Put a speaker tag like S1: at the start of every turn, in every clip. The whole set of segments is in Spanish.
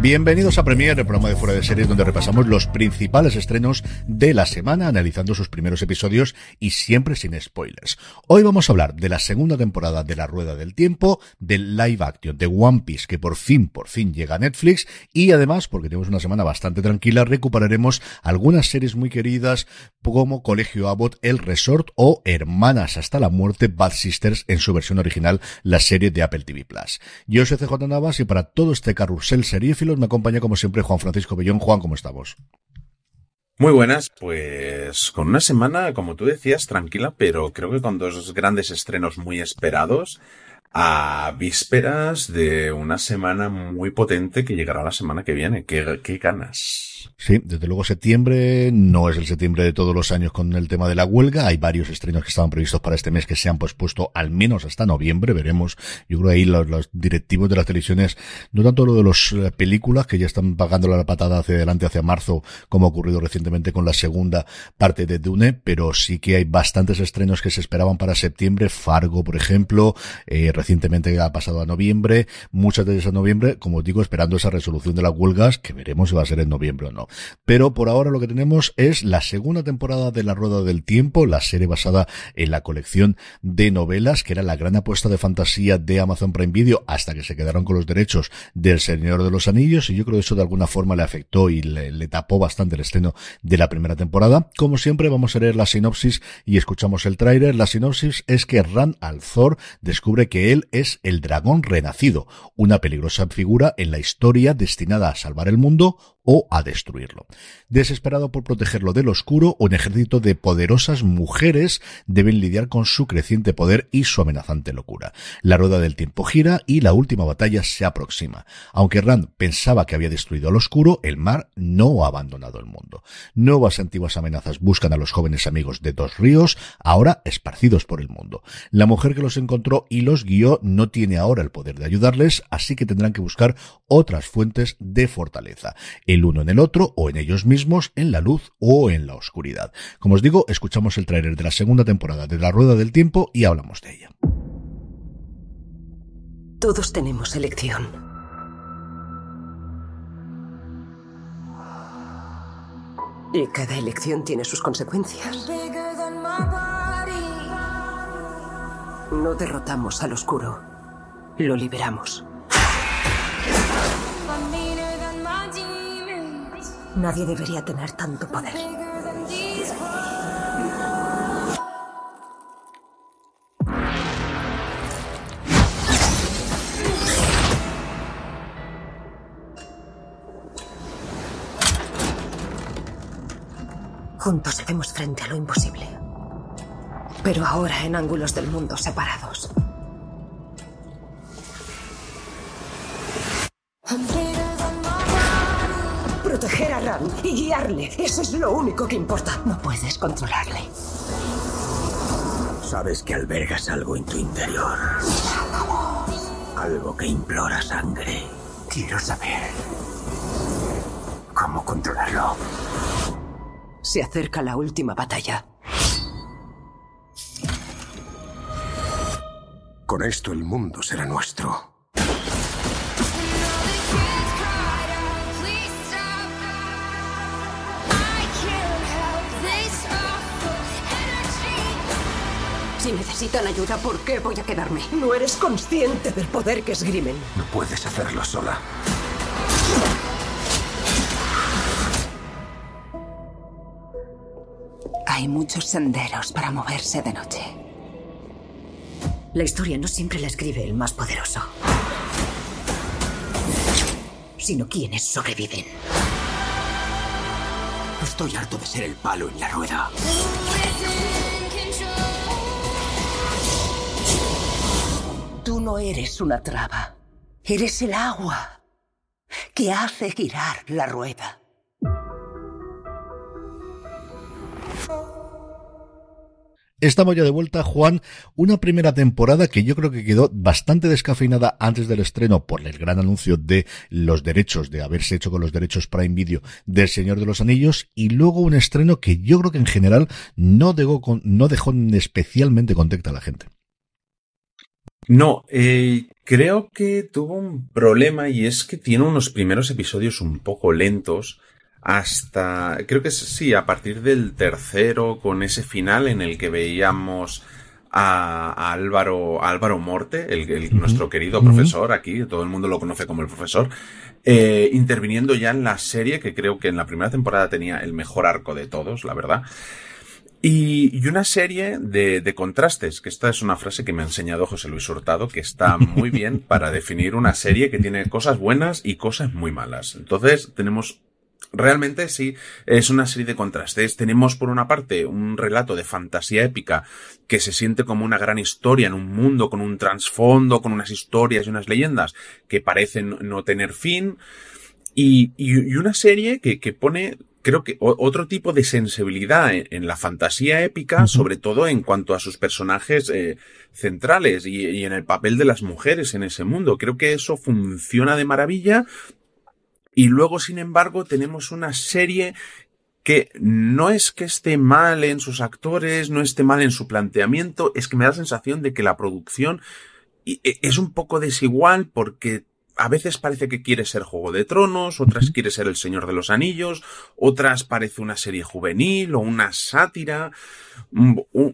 S1: Bienvenidos a Premier, el programa de Fuera de Series donde repasamos los principales estrenos de la semana, analizando sus primeros episodios y siempre sin spoilers. Hoy vamos a hablar de la segunda temporada de La Rueda del Tiempo, del live action de One Piece, que por fin, por fin llega a Netflix, y además, porque tenemos una semana bastante tranquila, recuperaremos algunas series muy queridas, como Colegio Abbott, El Resort o Hermanas hasta la muerte, Bad Sisters, en su versión original, la serie de Apple TV Plus. Yo soy CJ Navas y para todo este carrusel serífilo me acompaña como siempre Juan Francisco Bellón. Juan, ¿cómo estamos?
S2: Muy buenas, pues con una semana, como tú decías, tranquila, pero creo que con dos grandes estrenos muy esperados a vísperas de una semana muy potente que llegará la semana que viene. ¿Qué, qué ganas?
S1: Sí, desde luego septiembre no es el septiembre de todos los años con el tema de la huelga. Hay varios estrenos que estaban previstos para este mes que se han pospuesto al menos hasta noviembre. Veremos. Yo creo que ahí los, directivos de las televisiones, no tanto lo de las eh, películas que ya están pagando la patada hacia adelante, hacia marzo, como ha ocurrido recientemente con la segunda parte de Dune, pero sí que hay bastantes estrenos que se esperaban para septiembre. Fargo, por ejemplo, eh, recientemente ha pasado a noviembre. Muchas de esas noviembre, como os digo, esperando esa resolución de las huelgas, que veremos si va a ser en noviembre no. Pero por ahora lo que tenemos es la segunda temporada de La Rueda del Tiempo, la serie basada en la colección de novelas, que era la gran apuesta de fantasía de Amazon Prime Video, hasta que se quedaron con los derechos del Señor de los Anillos, y yo creo que eso de alguna forma le afectó y le, tapó bastante el estreno de la primera temporada. Como siempre, vamos a leer la sinopsis y escuchamos el tráiler. La sinopsis es que Ran Alzor descubre que él es el dragón renacido, una peligrosa figura en la historia destinada a salvar el mundo o a destruirlo. Desesperado por protegerlo del oscuro, un ejército de poderosas mujeres deben lidiar con su creciente poder y su amenazante locura. La rueda del tiempo gira y la última batalla se aproxima. Aunque Rand pensaba que había destruido al oscuro, el mar no ha abandonado el mundo. Nuevas antiguas amenazas buscan a los jóvenes amigos de dos ríos, ahora esparcidos por el mundo. La mujer que los encontró y los guió no tiene ahora el poder de ayudarles, así que tendrán que buscar otras fuentes de fortaleza el uno en el otro o en ellos mismos, en la luz o en la oscuridad. Como os digo, escuchamos el tráiler de la segunda temporada de La Rueda del Tiempo y hablamos de ella.
S3: Todos tenemos elección. Y cada elección tiene sus consecuencias. No derrotamos al oscuro, lo liberamos. Nadie debería tener tanto poder. Juntos hacemos frente a lo imposible. Pero ahora en ángulos del mundo separados. proteger a Ram y guiarle. Eso es lo único que importa. No puedes controlarle.
S4: Sabes que albergas algo en tu interior. Algo que implora sangre. Quiero saber cómo controlarlo.
S3: Se acerca la última batalla.
S4: Con esto el mundo será nuestro.
S3: Si necesitan ayuda, ¿por qué voy a quedarme? No eres consciente del poder que esgrimen.
S4: No puedes hacerlo sola.
S3: Hay muchos senderos para moverse de noche. La historia no siempre la escribe el más poderoso, sino quienes sobreviven.
S4: Estoy harto de ser el palo en la rueda.
S3: Tú no eres una traba. Eres el agua que hace girar la rueda.
S1: Estamos ya de vuelta, Juan. Una primera temporada que yo creo que quedó bastante descafeinada antes del estreno por el gran anuncio de los derechos, de haberse hecho con los derechos Prime Video del Señor de los Anillos, y luego un estreno que yo creo que en general no dejó, no dejó especialmente contenta a la gente.
S2: No, eh, creo que tuvo un problema y es que tiene unos primeros episodios un poco lentos hasta, creo que sí, a partir del tercero, con ese final en el que veíamos a, Álvaro, Álvaro Morte, el, nuestro querido profesor aquí, todo el mundo lo conoce como el profesor, eh, interviniendo ya en la serie, que creo que en la primera temporada tenía el mejor arco de todos, la verdad. Y, y, una serie de, de, contrastes, que esta es una frase que me ha enseñado José Luis Hurtado, que está muy bien para definir una serie que tiene cosas buenas y cosas muy malas. Entonces tenemos Realmente sí, es una serie de contrastes. Tenemos por una parte un relato de fantasía épica que se siente como una gran historia en un mundo con un trasfondo, con unas historias y unas leyendas que parecen no tener fin. Y, y, una serie que, que pone creo que otro tipo de sensibilidad en, la fantasía épica, sobre todo en cuanto a sus personajes eh, centrales y, y, en el papel de las mujeres en ese mundo. Creo que eso funciona de maravilla y luego, sin embargo, tenemos una serie que no es que esté mal en sus actores, no esté mal en su planteamiento, es que me da la sensación de que la producción e, es un poco desigual porque a veces parece que quiere ser Juego de Tronos, otras quiere ser El Señor de los Anillos, otras parece una serie juvenil o una sátira,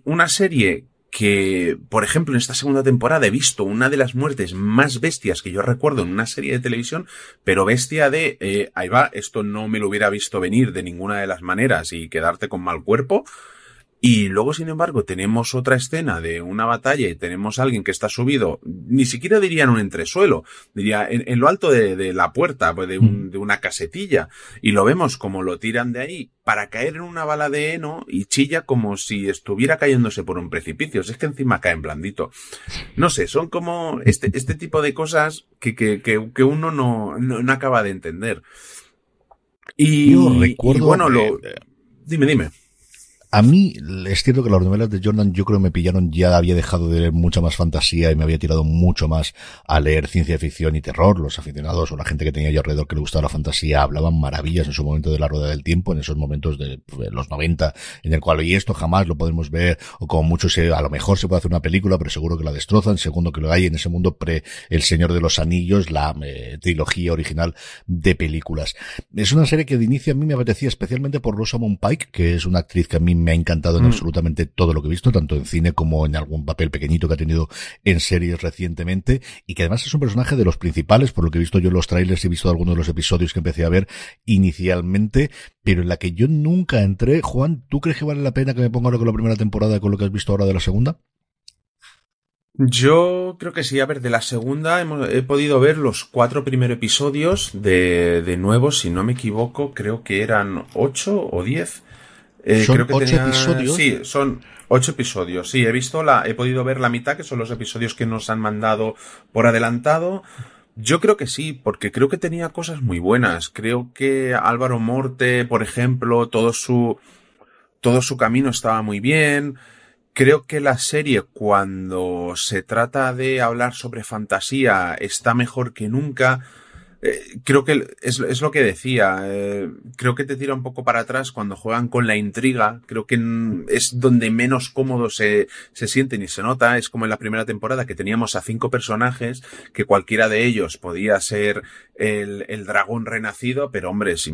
S2: una serie que, por ejemplo, en esta segunda temporada he visto una de las muertes más bestias que yo recuerdo en una serie de televisión, pero bestia de, eh, ahí va, esto no me lo hubiera visto venir de ninguna de las maneras y quedarte con mal cuerpo. Y luego, sin embargo, tenemos otra escena de una batalla y tenemos a alguien que está subido, ni siquiera diría en un entresuelo, diría en, lo alto de, la puerta, pues de, un, mm. de, una casetilla, y lo vemos como lo tiran de ahí para caer en una bala de heno y chilla como si estuviera cayéndose por un precipicio. es que encima cae en blandito. No sé, son como este, este tipo de cosas que, que, que, uno no, no, acaba de entender. Y,
S1: recuerdo,
S2: y bueno, lo... Dime, dime.
S1: A mí es cierto que las novelas de Jordan yo creo que me pillaron, ya había dejado de leer mucha más fantasía y me había tirado mucho más a leer ciencia ficción y terror. Los aficionados o la gente que tenía yo alrededor que le gustaba la fantasía hablaban maravillas en su momento de la rueda del tiempo, en esos momentos de pues, los 90, en el cual, y esto jamás lo podemos ver, o como mucho se, a lo mejor se puede hacer una película, pero seguro que la destrozan. Segundo que lo hay en ese mundo pre El Señor de los Anillos, la eh, trilogía original de películas. Es una serie que de inicio a mí me apetecía especialmente por Rosamund Pike, que es una actriz que a mí me ha encantado en mm. absolutamente todo lo que he visto, tanto en cine como en algún papel pequeñito que ha tenido en series recientemente, y que además es un personaje de los principales, por lo que he visto yo en los trailers y he visto algunos de los episodios que empecé a ver inicialmente, pero en la que yo nunca entré. Juan, ¿tú crees que vale la pena que me ponga ahora con la primera temporada con lo que has visto ahora de la segunda?
S2: Yo creo que sí, a ver, de la segunda he podido ver los cuatro primeros episodios de, de nuevo, si no me equivoco, creo que eran ocho o diez.
S1: Eh, son ocho episodios.
S2: Sí, son ocho episodios. Sí, he visto la, he podido ver la mitad, que son los episodios que nos han mandado por adelantado. Yo creo que sí, porque creo que tenía cosas muy buenas. Creo que Álvaro Morte, por ejemplo, todo su, todo su camino estaba muy bien. Creo que la serie, cuando se trata de hablar sobre fantasía, está mejor que nunca. Eh, creo que es, es, lo que decía. Eh, creo que te tira un poco para atrás cuando juegan con la intriga. Creo que es donde menos cómodo se, se sienten y se nota. Es como en la primera temporada que teníamos a cinco personajes que cualquiera de ellos podía ser el, el dragón renacido, pero hombre, si,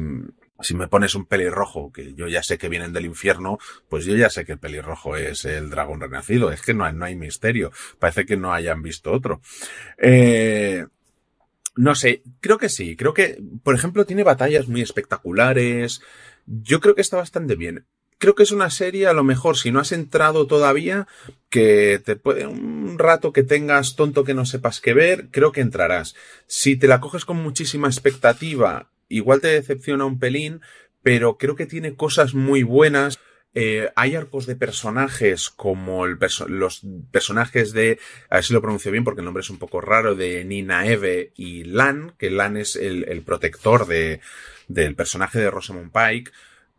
S2: si me pones un pelirrojo, que yo ya sé que vienen del infierno, pues yo ya sé que el pelirrojo es el dragón renacido. Es que no hay, no hay misterio. Parece que no hayan visto otro. Eh, no sé, creo que sí. Creo que, por ejemplo, tiene batallas muy espectaculares. Yo creo que está bastante bien. Creo que es una serie, a lo mejor, si no has entrado todavía, que te puede, un rato que tengas tonto que no sepas qué ver, creo que entrarás. Si te la coges con muchísima expectativa, igual te decepciona un pelín, pero creo que tiene cosas muy buenas. Eh, hay arcos de personajes como el los personajes de, a ver si lo pronuncio bien porque el nombre es un poco raro, de Nina Eve y Lan, que Lan es el, el protector de, del personaje de Rosamund Pike.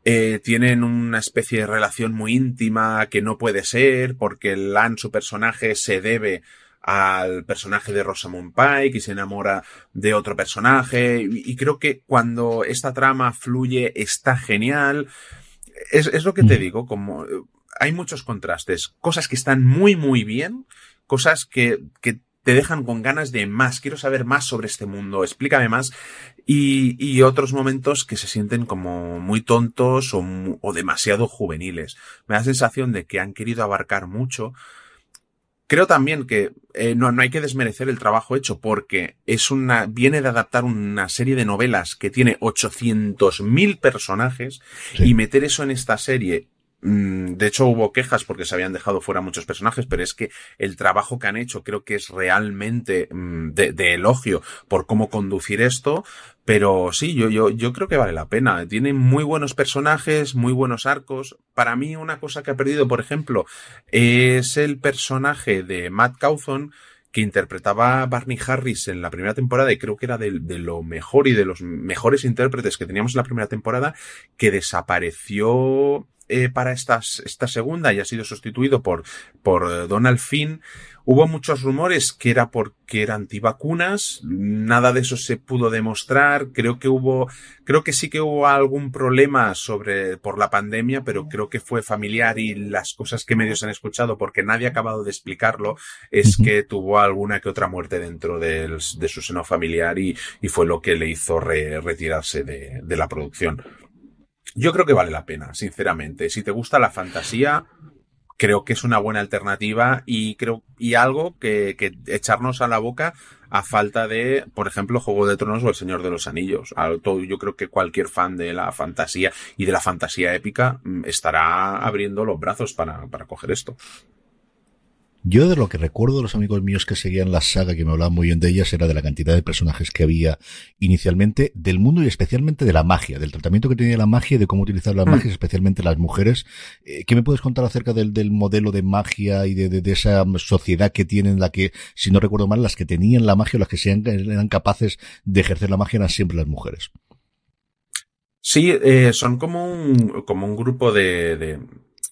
S2: eh, tienen una especie de relación muy íntima que no puede ser porque Lan, su personaje, se debe al personaje de Rosamund Pike y se enamora de otro personaje y, creo que cuando esta trama fluye está genial. Es, es lo que te digo, como hay muchos contrastes, cosas que están muy muy bien, cosas que, que te dejan con ganas de más, quiero saber más sobre este mundo, explícame más, y, y otros momentos que se sienten como muy tontos o, o demasiado juveniles. Me da la sensación de que han querido abarcar mucho, Creo también que eh, no, no, hay que desmerecer el trabajo hecho porque es una, viene de adaptar una serie de novelas que tiene 800.000 personajes sí. y meter eso en esta serie de hecho, hubo quejas porque se habían dejado fuera muchos personajes, pero es que el trabajo que han hecho creo que es realmente mm, de, elogio por cómo conducir esto. Pero sí, yo, yo, yo creo que vale la pena. Tiene muy buenos personajes, muy buenos arcos. Para mí, una cosa que ha perdido, por ejemplo, es el personaje de Matt Cawthon, que interpretaba Barney Harris en la primera temporada y creo que era de, lo mejor y de los mejores intérpretes que teníamos en la primera temporada, que desapareció eh, para estas, esta segunda y ha sido sustituido por, por Donald Finn. Hubo muchos rumores que era porque era antivacunas, nada de eso se pudo demostrar, creo que hubo, creo que sí que hubo algún problema sobre, por la pandemia, pero creo que fue familiar y las cosas que medios han escuchado, porque nadie ha acabado de explicarlo, es que tuvo alguna que otra muerte dentro del, de su seno familiar y, y, fue lo que le hizo re, retirarse de, de la producción. Yo creo que vale la pena, sinceramente. Si te gusta la fantasía, creo que es una buena alternativa y creo y algo que, que, echarnos a la boca a falta de, por ejemplo, Juego de Tronos o El Señor de los Anillos. Yo creo que cualquier fan de la fantasía y de la fantasía épica mm, estará abriendo los brazos para, para coger esto.
S1: Yo de lo que recuerdo de los amigos míos que seguían la saga, que me hablaban muy bien de ellas, era de la cantidad de personajes que había inicialmente, del mundo y especialmente de la magia, del tratamiento que tenía la magia y de cómo utilizar las mm. magias, especialmente las mujeres. Eh, ¿Qué me puedes contar acerca del, del modelo de magia y de, de, de, esa sociedad que tienen, la que, si no recuerdo mal, las que tenían la magia o las que sean, eran capaces de ejercer la magia eran siempre las mujeres?
S2: Sí, eh, son como un, como un grupo de, de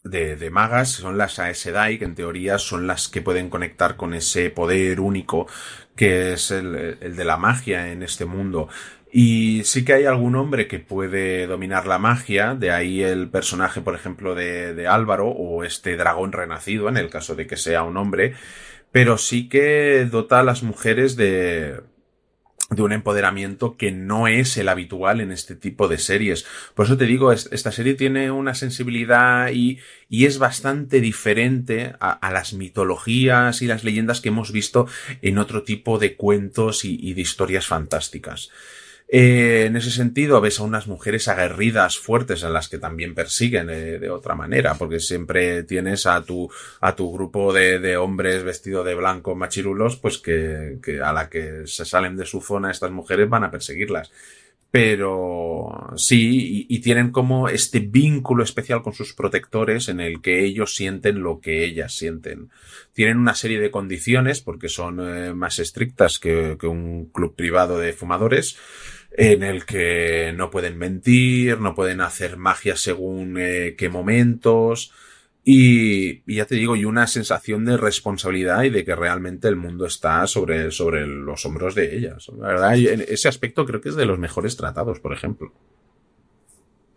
S2: de, de, magas son las Aes Sedai, que en teoría son las que pueden conectar con ese poder único que es el, el, de la magia en este mundo. Y sí que hay algún hombre que puede dominar la magia, de ahí el personaje, por ejemplo, de, de Álvaro, o este dragón renacido, en el caso de que sea un hombre, pero sí que dota a las mujeres de, de un empoderamiento que no es el habitual en este tipo de series. Por eso te digo, esta serie tiene una sensibilidad y, y es bastante diferente a, las mitologías y las leyendas que hemos visto en otro tipo de cuentos y, y de historias fantásticas. Eh, en ese sentido, ves a unas mujeres aguerridas, fuertes, a las que también persiguen eh, de otra manera, porque siempre tienes a tu, a tu grupo de, hombres vestidos de blanco machirulos, pues que, a la que se salen de su zona estas mujeres van a perseguirlas. Pero sí, y, tienen como este vínculo especial con sus protectores en el que ellos sienten lo que ellas sienten. Tienen una serie de condiciones, porque son eh, más estrictas que un club privado de fumadores, en el que no pueden mentir, no pueden hacer magia según eh, qué momentos. Y, y, ya te digo, y una sensación de responsabilidad y de que realmente el mundo está sobre, sobre los hombros de ellas. La verdad, ese aspecto creo que es de los mejores tratados, por ejemplo.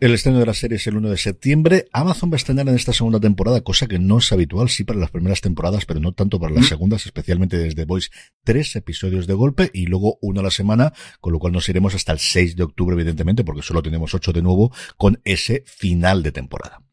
S1: El estreno de la serie es el 1 de septiembre. Amazon va a estrenar en esta segunda temporada, cosa que no es habitual, sí para las primeras temporadas, pero no tanto para las ¿Mm? segundas, especialmente desde Voice, tres episodios de golpe y luego uno a la semana, con lo cual nos iremos hasta el 6 de octubre, evidentemente, porque solo tenemos ocho de nuevo, con ese final de temporada.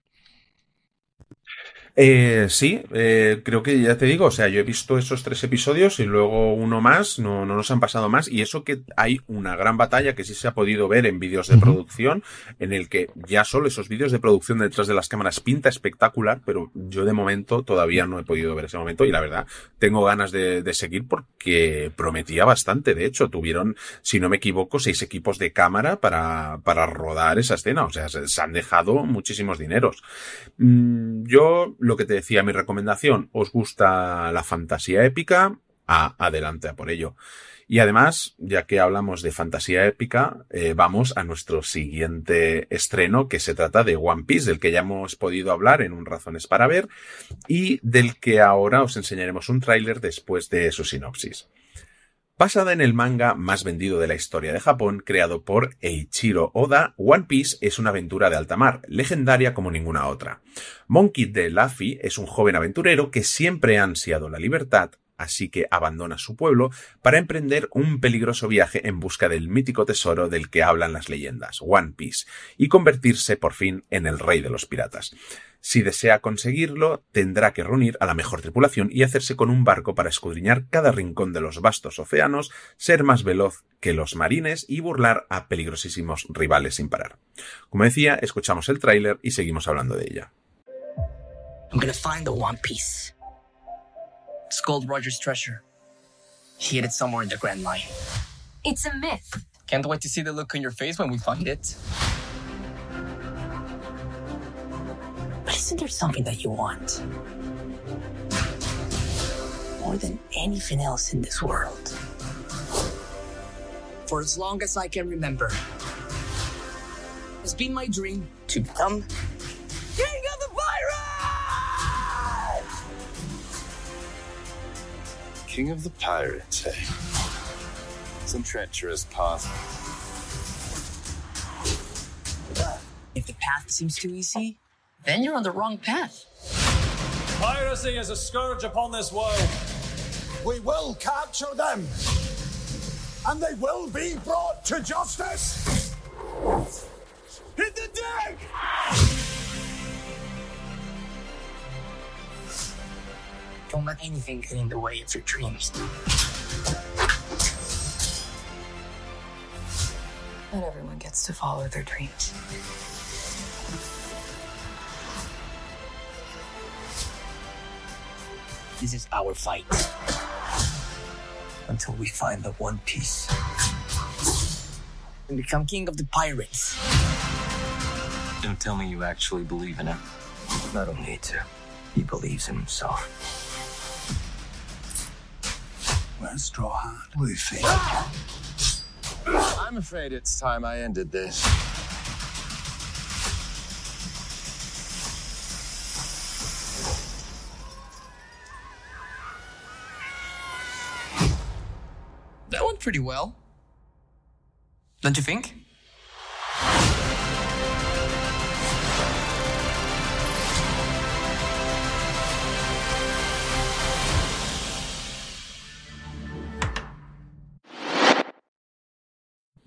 S2: Eh, sí, eh, creo que ya te digo, o sea, yo he visto esos tres episodios y luego uno más, no, no nos han pasado más, y eso que hay una gran batalla que sí se ha podido ver en vídeos de uh -huh. producción, en el que ya solo esos vídeos de producción detrás de las cámaras pinta espectacular, pero yo de momento todavía no he podido ver ese momento y la verdad tengo ganas de, de seguir porque prometía bastante, de hecho, tuvieron, si no me equivoco, seis equipos de cámara para, para rodar esa escena, o sea, se, se han dejado muchísimos dineros. Mm, yo lo que te decía, mi recomendación, os gusta la fantasía épica, a adelante a por ello. Y además, ya que hablamos de fantasía épica, eh, vamos a nuestro siguiente estreno, que se trata de One Piece, del que ya hemos podido hablar en un Razones para Ver, y del que ahora os enseñaremos un tráiler después de su sinopsis. Basada en el manga más vendido de la historia de Japón, creado por Eiichiro Oda, One Piece es una aventura de alta mar, legendaria como ninguna otra. Monkey D. Luffy es un joven aventurero que siempre ha ansiado la libertad, así que abandona su pueblo para emprender un peligroso viaje en busca del mítico tesoro del que hablan las leyendas, One Piece, y convertirse por fin en el rey de los piratas. Si desea conseguirlo, tendrá que reunir a la mejor tripulación y hacerse con un barco para escudriñar cada rincón de los vastos océanos, ser más veloz que los marines y burlar a peligrosísimos rivales sin parar. Como decía, escuchamos el tráiler y seguimos hablando de ella.
S5: One Piece. It's Gold Roger's treasure. He hid it somewhere in the Grand Line.
S6: It's a myth.
S5: Can't wait to see the look on your face when we find it. But isn't there something that you want? More than anything else in this world. For as long as I can remember, it's been my dream to become King of the
S7: pirates, eh? Some treacherous path.
S5: If the path seems too easy, then you're on the wrong path.
S8: Piracy is a scourge upon this world.
S9: We will capture them, and they will be brought to justice. Hit the deck!
S5: Don't let anything get in the way of your dreams.
S6: Not everyone gets to follow their dreams.
S5: This is our fight. Until we find the One Piece. And become king of the pirates.
S7: Don't tell me you actually believe in him.
S5: I don't need to. He believes in himself.
S9: Where's Straw Hat? Luffy.
S7: I'm afraid it's time I ended this.
S5: That went pretty well. Don't you think?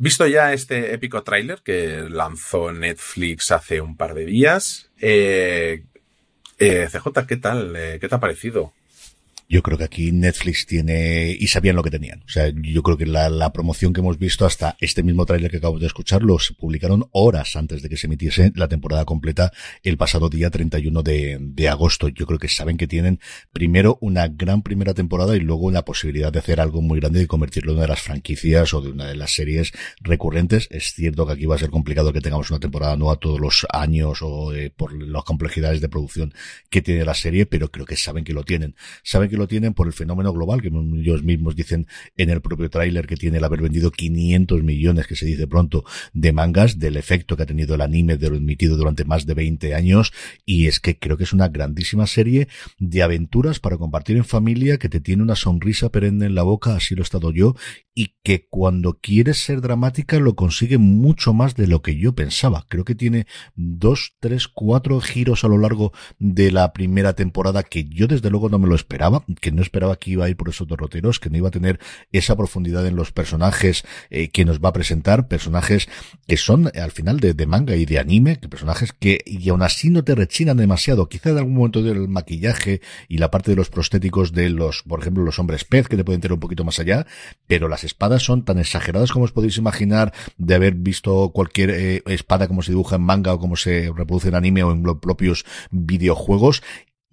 S2: Visto ya este épico tráiler que lanzó Netflix hace un par de días, eh, eh, CJ, ¿qué tal? Eh, ¿Qué te ha parecido?
S1: Yo creo que aquí Netflix tiene y sabían lo que tenían. O sea, yo creo que la, la promoción que hemos visto hasta este mismo tráiler que acabo de escuchar los publicaron horas antes de que se emitiese la temporada completa el pasado día 31 de, de agosto. Yo creo que saben que tienen primero una gran primera temporada y luego la posibilidad de hacer algo muy grande y convertirlo en una de las franquicias o de una de las series recurrentes. Es cierto que aquí va a ser complicado que tengamos una temporada nueva todos los años o eh, por las complejidades de producción que tiene la serie, pero creo que saben que lo tienen. Saben que lo tienen por el fenómeno global, que ellos mismos dicen en el propio tráiler que tiene el haber vendido 500 millones, que se dice pronto, de mangas, del efecto que ha tenido el anime de lo emitido durante más de 20 años, y es que creo que es una grandísima serie de aventuras para compartir en familia, que te tiene una sonrisa perenne en la boca, así lo he estado yo, y que cuando quieres ser dramática lo consigue mucho más de lo que yo pensaba. Creo que tiene dos, tres, cuatro giros a lo largo de la primera temporada que yo desde luego no me lo esperaba, que no esperaba que iba a ir por esos derroteros, que no iba a tener esa profundidad en los personajes eh, que nos va a presentar, personajes que son al final de, de, manga y de anime, que personajes que y aún así no te rechinan demasiado, quizá en algún momento del maquillaje y la parte de los prostéticos de los, por ejemplo, los hombres pez que te pueden tener un poquito más allá, pero las espadas son tan exageradas como os podéis imaginar de haber visto cualquier eh, espada como se dibuja en manga o como se reproduce en anime o en los propios videojuegos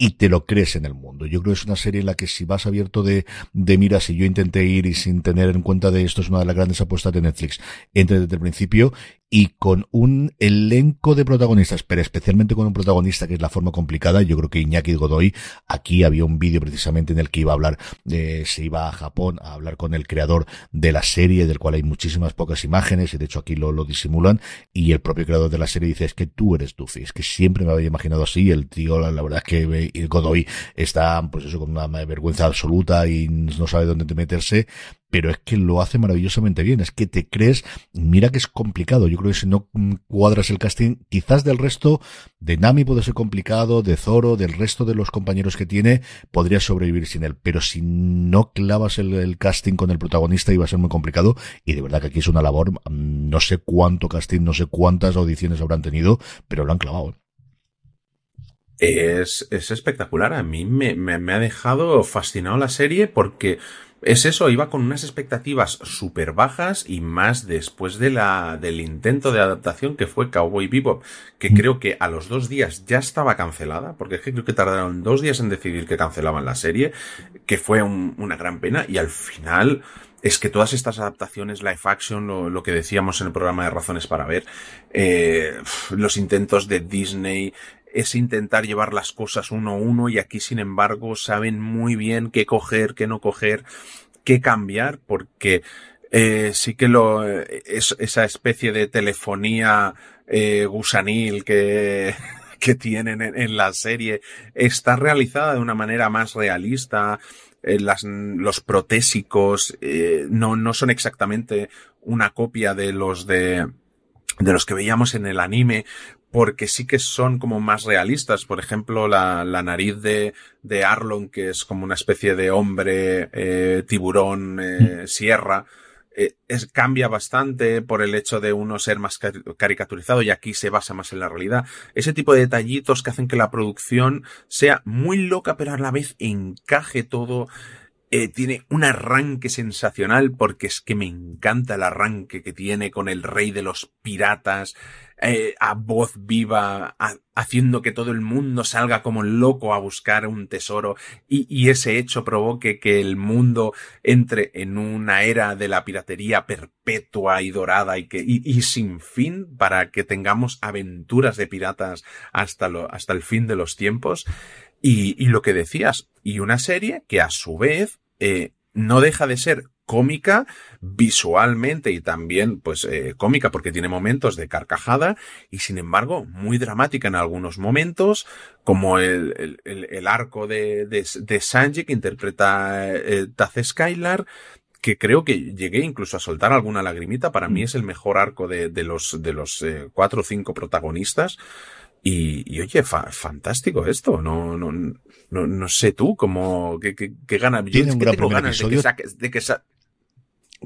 S1: y te lo crees en el mundo. Yo creo que es una serie en la que si vas abierto de, de miras y yo intenté ir y sin tener en cuenta de esto es una de las grandes apuestas de Netflix, entre desde el principio y con un elenco de protagonistas, pero especialmente con un protagonista que es la forma complicada. Yo creo que Iñaki Godoy, aquí había un vídeo precisamente en el que iba a hablar, eh, se iba a Japón a hablar con el creador de la serie, del cual hay muchísimas pocas imágenes, y de hecho aquí lo, lo disimulan, y el propio creador de la serie dice, es que tú eres Duffy, es que siempre me había imaginado así, el tío, la, la verdad es que Godoy está, pues eso, con una vergüenza absoluta y no sabe dónde meterse, pero es que lo hace maravillosamente bien, es que te crees, mira que es complicado, yo creo que si no cuadras el casting, quizás del resto, de Nami puede ser complicado, de Zoro, del resto de los compañeros que tiene, podría sobrevivir sin él, pero si no clavas el, casting con el protagonista iba a ser muy complicado, y de verdad que aquí es una labor, mm, no sé cuánto casting, no sé cuántas audiciones habrán tenido, pero lo han clavado.
S2: Es, es espectacular. A mí me, me, ha dejado fascinado la serie porque es eso, iba con unas expectativas súper bajas y más después de la, del intento de adaptación que fue Cowboy Bebop, que creo que a los dos días ya estaba cancelada, porque es que creo que tardaron dos días en decidir que cancelaban la serie, que fue un, una gran pena y al final es que todas estas adaptaciones live action, lo, lo, que decíamos en el programa de Razones para Ver, eh, los intentos de Disney, es intentar llevar las cosas uno a uno y aquí sin embargo saben muy bien qué coger, qué no coger, qué cambiar porque eh, sí que lo es esa especie de telefonía eh, gusanil que tienen en, la serie está realizada de una manera más realista eh, los protésicos eh, no, no son exactamente una copia de los de de los que veíamos en el anime, porque sí que son como más realistas. Por ejemplo, la, la nariz de, de Arlon, que es como una especie de hombre eh, tiburón eh, sierra, eh, es, cambia bastante por el hecho de uno ser más caricaturizado y aquí se basa más en la realidad. Ese tipo de detallitos que hacen que la producción sea muy loca, pero a la vez encaje todo. Eh, tiene un arranque sensacional porque es que me encanta el arranque que tiene con el rey de los piratas eh, a voz viva, haciendo que todo el mundo salga como loco a buscar un tesoro. Y, ese hecho provoque que el mundo entre en una era de la piratería perpetua y dorada y que y, sin fin para que tengamos aventuras de piratas hasta lo, hasta el fin de los tiempos. Y, y lo que decías y una serie que a su vez eh, no deja de ser cómica visualmente y también pues eh, cómica porque tiene momentos de carcajada y sin embargo muy dramática en algunos momentos como el, el, el arco de, de, de, Sanji que interpreta eh, Taze Skylar que creo que llegué incluso a soltar alguna lagrimita para mí es el mejor arco de, de los de los eh, cuatro o cinco protagonistas y, y oye, fa, fantástico esto. No, no, no, no sé tú cómo, qué, qué, qué gana.
S1: Tiene
S2: Yo que tengo ganas de que de que sa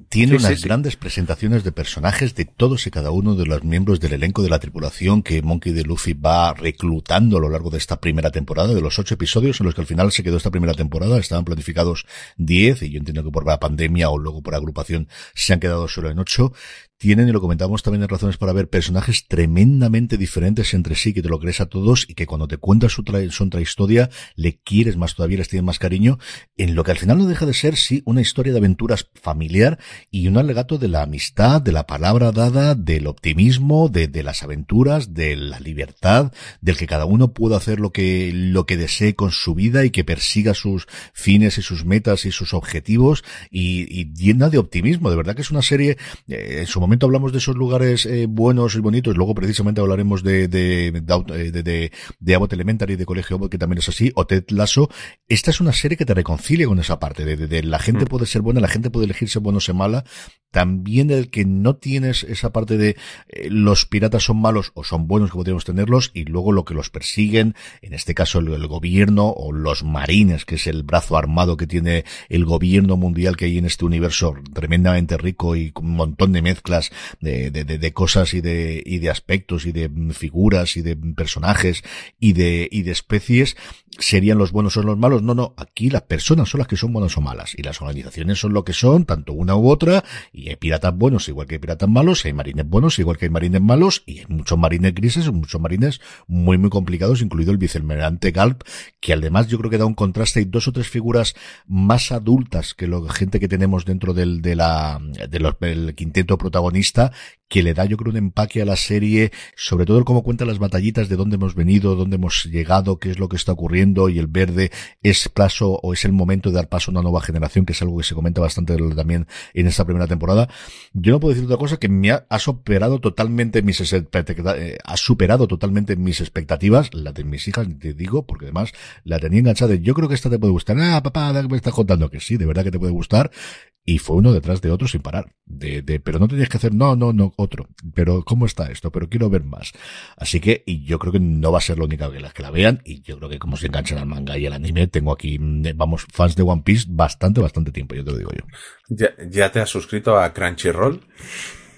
S1: tiene
S2: Sí,
S1: unas
S2: sí, sí.
S1: grandes presentaciones de personajes de todos y cada uno de los miembros del elenco de la tripulación que Monkey D. Luffy va reclutando a lo largo de esta primera temporada, de los ocho episodios en los que al final se quedó esta primera temporada, estaban planificados diez y yo entiendo que por la pandemia o luego por agrupación se han quedado solo en ocho tienen, y lo comentamos también en Razones para Ver, personajes tremendamente diferentes entre sí, que te lo crees a todos y que cuando te cuentas su, tra su intrahistoria le quieres más todavía, les tienes más cariño, en lo que al final no deja de ser, sí, una historia de aventuras familiar y un alegato de la amistad, de la palabra dada, del optimismo, de, de las aventuras, de la libertad, del que cada uno pueda hacer lo que, lo que desee con su vida y que persiga sus fines y sus metas y sus objetivos y, y llena de optimismo. De verdad que es una serie, eh, en su momento hablamos de esos lugares eh, buenos y bonitos, luego precisamente hablaremos de, de, de, de, Abbott Elementary, de Colegio Abbott, que también es así, o Ted Lasso. Esta es una serie que te reconcilia con esa parte, de, la gente mm. puede ser buena, la gente puede elegir ser buena o ser mala. También el que no tienes esa parte de eh, los piratas son malos o son buenos que podríamos tenerlos, y luego lo que los persiguen, en este caso el, el gobierno o los marines, que es el brazo armado que tiene el gobierno mundial que hay en este universo tremendamente rico y con un montón de mezclas de, de, de, de, cosas y de, y de aspectos y de figuras y de personajes y de, y de especies serían los buenos o los malos. No, no, aquí las personas son las que son buenas o malas y las organizaciones son lo que son, tanto una u otra, y hay piratas buenos igual que hay piratas malos, hay marines buenos igual que hay marines malos, y hay muchos marines grises, muchos marines muy muy complicados, incluido el vicealmirante Galp, que además yo creo que da un contraste, hay dos o tres figuras más adultas que la gente que tenemos dentro del, de la, de los, del quinteto protagonista, que le da yo creo un empaque a la serie, sobre todo el cómo cuenta las batallitas de dónde hemos venido, dónde hemos llegado, qué es lo que está ocurriendo y el verde es paso o es el momento de dar paso a una nueva generación, que es algo que se comenta bastante también en esta primera temporada. Yo no puedo decir otra cosa que me ha, superado totalmente mis eh, ha superado totalmente mis expectativas, la de mis hijas, te digo, porque además la tenía enganchada. Yo creo que esta te puede gustar. Ah, papá, me estás contando que sí, de verdad que te puede gustar y fue uno detrás de otro sin parar. De, de, pero no tenías que hacer, no, no, no, otro. Pero, ¿cómo está esto? Pero quiero ver más. Así que, y yo creo que no va a ser la única que las que la vean, y yo creo que como se enganchan al manga y al anime, tengo aquí, mm, vamos, fans de One Piece bastante, bastante tiempo, yo te lo digo yo.
S2: ¿Ya, ya te has suscrito a Crunchyroll?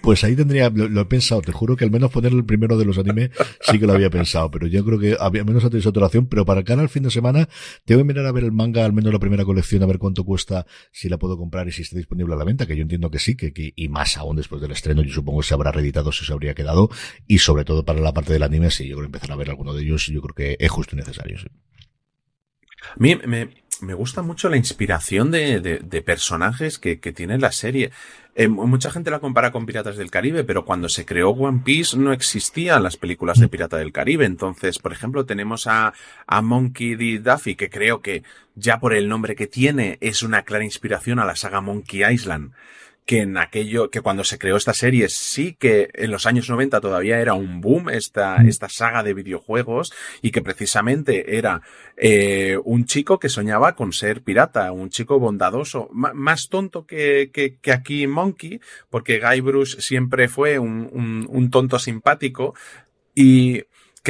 S1: Pues ahí tendría, lo, he pensado, te juro que al menos poner el primero de los animes sí que lo había pensado, pero yo creo que había menos saturación, pero para cara al fin de semana tengo que mirar a ver el manga, al menos la primera colección, a ver cuánto cuesta, si la puedo comprar y si está disponible a la venta, que yo entiendo que sí, que, y más aún después del estreno, yo supongo que se habrá reeditado, si se habría quedado, y sobre todo para la parte del anime, sí, yo creo que empezar a ver alguno de ellos, yo creo que es justo y necesario, sí.
S2: A mí me, gusta mucho la inspiración de, personajes que, que, tiene la serie. Eh, mucha gente la compara con Piratas del Caribe, pero cuando se creó One Piece no existían las películas de Pirata del Caribe. Entonces, por ejemplo, tenemos a, a Monkey D. Duffy, que creo que ya por el nombre que tiene es una clara inspiración a la saga Monkey Island que en aquello, que cuando se creó esta serie sí que en los años 90 todavía era un boom esta, mm. esta saga de videojuegos y que precisamente era eh, un chico que soñaba con ser pirata, un chico bondadoso, más tonto que, que, que, aquí Monkey, porque Guy Bruce siempre fue un, un, un tonto simpático y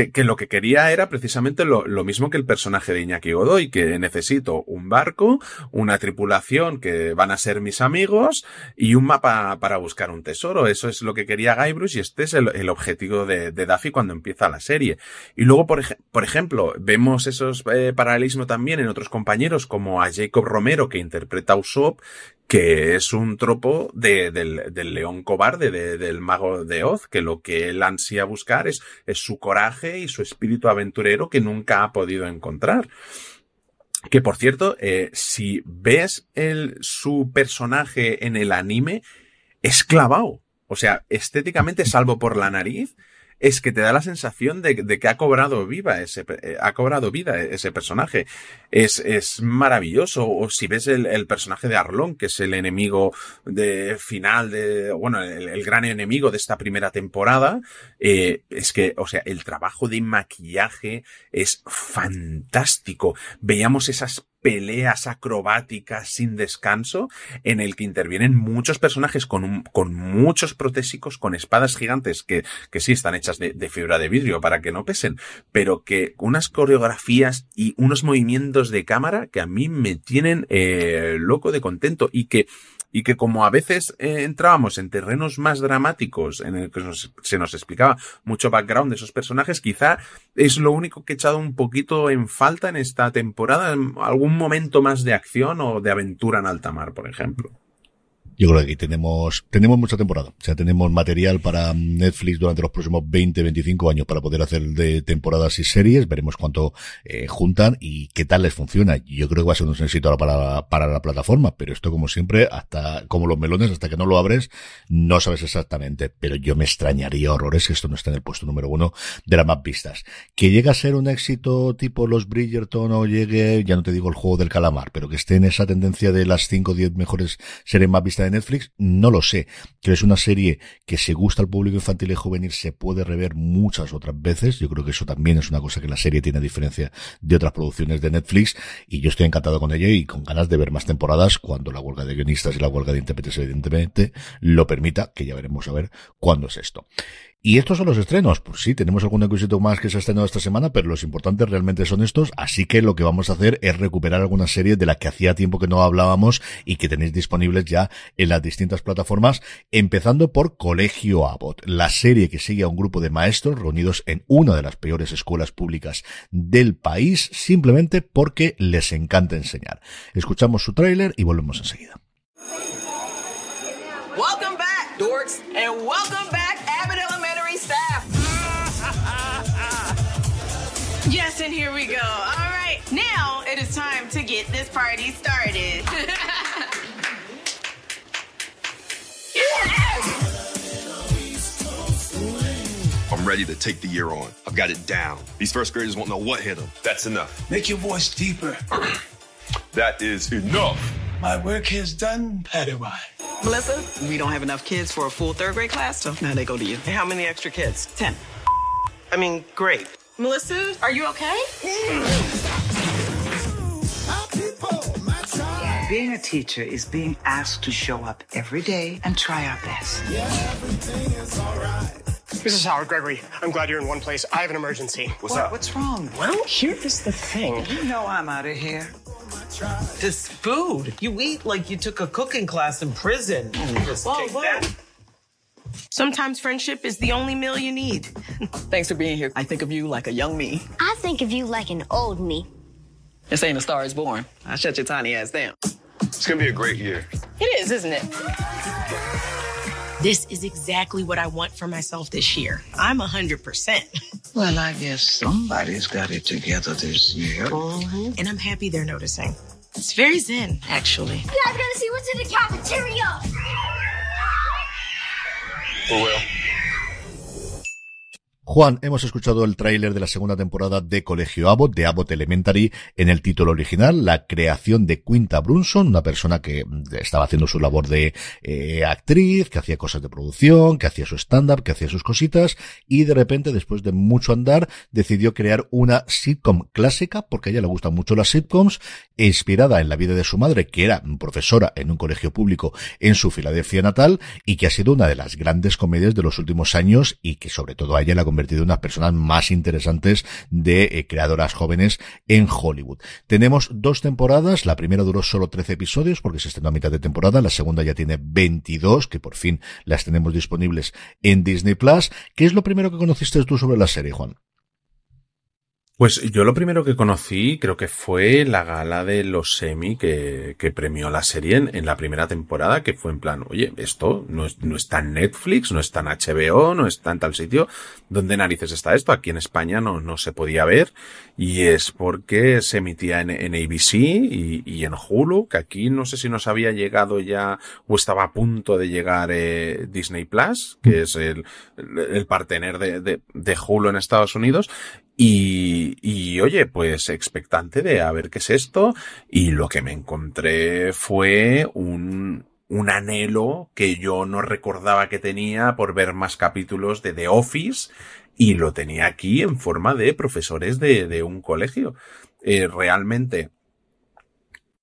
S2: que, lo que quería era precisamente lo, mismo que el personaje de Iñaki Godoy, que necesito un barco, una tripulación que van a ser mis amigos y un mapa para buscar un tesoro. Eso es lo que quería Guybrush y este es el, objetivo de, de, Duffy cuando empieza la serie. Y luego, por, por ejemplo, vemos esos eh, paralelismos también en otros compañeros como a Jacob Romero que interpreta a Usopp, que es un tropo de, del, león cobarde, de, del mago de Oz, que lo que él ansía buscar es, es su coraje y su espíritu aventurero que nunca ha podido encontrar. Que por cierto, eh, si ves el, su personaje en el anime, es clavado. O sea, estéticamente, salvo por la nariz, es que te da la sensación de, que ha cobrado ese, eh, ha cobrado vida ese personaje. Es, es maravilloso. O si ves el, personaje de Arlon, que es el enemigo de final de, bueno, el, gran enemigo de esta primera temporada, eh, es que, o sea, el trabajo de maquillaje es fantástico. Veíamos esas peleas acrobáticas sin descanso, en el que intervienen muchos personajes con, con muchos protésicos, con espadas gigantes que, que sí están hechas de, fibra de vidrio para que no pesen, pero que unas coreografías y unos movimientos de cámara que a mí me tienen eh, loco de contento y que y que como a veces eh, entrábamos en terrenos más dramáticos en el que se nos explicaba mucho background de esos personajes, quizá es lo único que he echado un poquito en falta en esta temporada, algún momento más de acción o de aventura en alta mar, por ejemplo.
S1: Yo creo que aquí tenemos, tenemos mucha temporada. O sea, tenemos material para Netflix durante los próximos 20, 25 años para poder hacer de temporadas y series. Veremos cuánto eh, juntan y qué tal les funciona. Yo creo que va a ser un éxito para, para la plataforma, pero esto como siempre, hasta, como los melones, hasta que no lo abres, no sabes exactamente. Pero yo me extrañaría horrores que esto no esté en el puesto número uno de las más vistas. Que llegue a ser un éxito tipo los Bridgerton o llegue, ya no te digo el juego del calamar, pero que esté en esa tendencia de las 5 o 10 mejores series más vistas de Netflix, no lo sé. Que es una serie que se gusta al público infantil y juvenil, se puede rever muchas otras veces. Yo creo que eso también es una cosa que la serie tiene a diferencia de otras producciones de Netflix y yo estoy encantado con ella y con ganas de ver más temporadas cuando la huelga de guionistas y la huelga de intérpretes evidentemente lo permita, que ya veremos a ver cuándo es esto. Y estos son los estrenos. Pues sí, tenemos algún requisito más que se ha estrenado esta semana, pero los importantes realmente son estos. Así que lo que vamos a hacer es recuperar algunas series de las que hacía tiempo que no hablábamos y que tenéis disponibles ya en las distintas plataformas, empezando por Colegio Abbott, la serie que sigue a un grupo de maestros reunidos en una de las peores escuelas públicas del país, simplemente porque les encanta enseñar. Escuchamos su tráiler y volvemos enseguida.
S10: Dorks, and here we go. All right, now it is time to get this party started.
S11: I'm ready to take the year on. I've got it down. These first graders won't know what hit them. That's enough.
S9: Make your voice deeper.
S11: That is enough.
S9: My work here is done, Padawan.
S10: Melissa, we don't have enough kids for a full third grade class, so now they go to you. Hey, how many extra kids? Ten. I mean, great. Melissa, are you okay?
S12: Being a teacher is being asked to show up every day and try our best.
S13: Mrs. Howard, Gregory, I'm glad you're in one place. I have an emergency.
S12: What's up? What's wrong?
S13: Well, here is the thing.
S12: You know I'm out of here.
S10: This food. You eat like you took a cooking class in prison. Just
S13: Whoa,
S10: take
S13: whoa.
S10: that. Sometimes friendship is the only meal you need. Thanks for being here. I think of you like a young me.
S14: I think of you like an old me.
S10: This ain't a star is born. I shut your tiny ass down.
S11: It's gonna be a great year.
S15: It is, isn't it? This is exactly what I want for myself this year. I'm 100%.
S12: Well, I guess somebody's got it together this year.
S15: And I'm happy they're noticing. It's very zen, actually.
S14: You guys gotta see what's in the cafeteria.
S11: For real.
S1: Juan, hemos escuchado el tráiler de la segunda temporada de Colegio Abbott, de Abbott Elementary, en el título original, la creación de Quinta Brunson, una persona que mm, estaba haciendo su labor de eh, actriz, que hacía cosas de producción, que hacía su stand-up, que hacía sus cositas, y de repente, después de mucho andar, decidió crear una sitcom clásica, porque a ella le gustan mucho las sitcoms, inspirada en la vida de su madre, que era profesora en un colegio público en su Filadelfia natal, y que ha sido una de las grandes comedias de los últimos años, y que sobre todo a ella la convertido en una de las personas más interesantes de eh, creadoras jóvenes en Hollywood. Tenemos dos temporadas, la primera duró solo 13 episodios porque se estrenó a mitad de temporada, la segunda ya tiene 22, que por fin las tenemos disponibles en Disney Plus. ¿Qué es lo primero que conociste tú sobre la serie, Juan?
S2: Pues yo lo primero que conocí creo que fue la gala de los semi que, que premió la serie en, en la primera temporada, que fue en plan, oye, esto no, es, no está en Netflix, no está en HBO, no está en tal sitio. ¿Dónde narices está esto? Aquí en España no, no se podía ver y es porque se emitía en, en ABC y, y en Hulu, que aquí no sé si nos había llegado ya o estaba a punto de llegar eh, Disney Plus, que es el, el partener de, de, de Hulu en Estados Unidos. Y, y oye, pues expectante de a ver qué es esto. Y lo que me encontré fue un, un anhelo que yo no recordaba que tenía por ver más capítulos de The Office y lo tenía aquí en forma de profesores de, de un colegio. Eh, realmente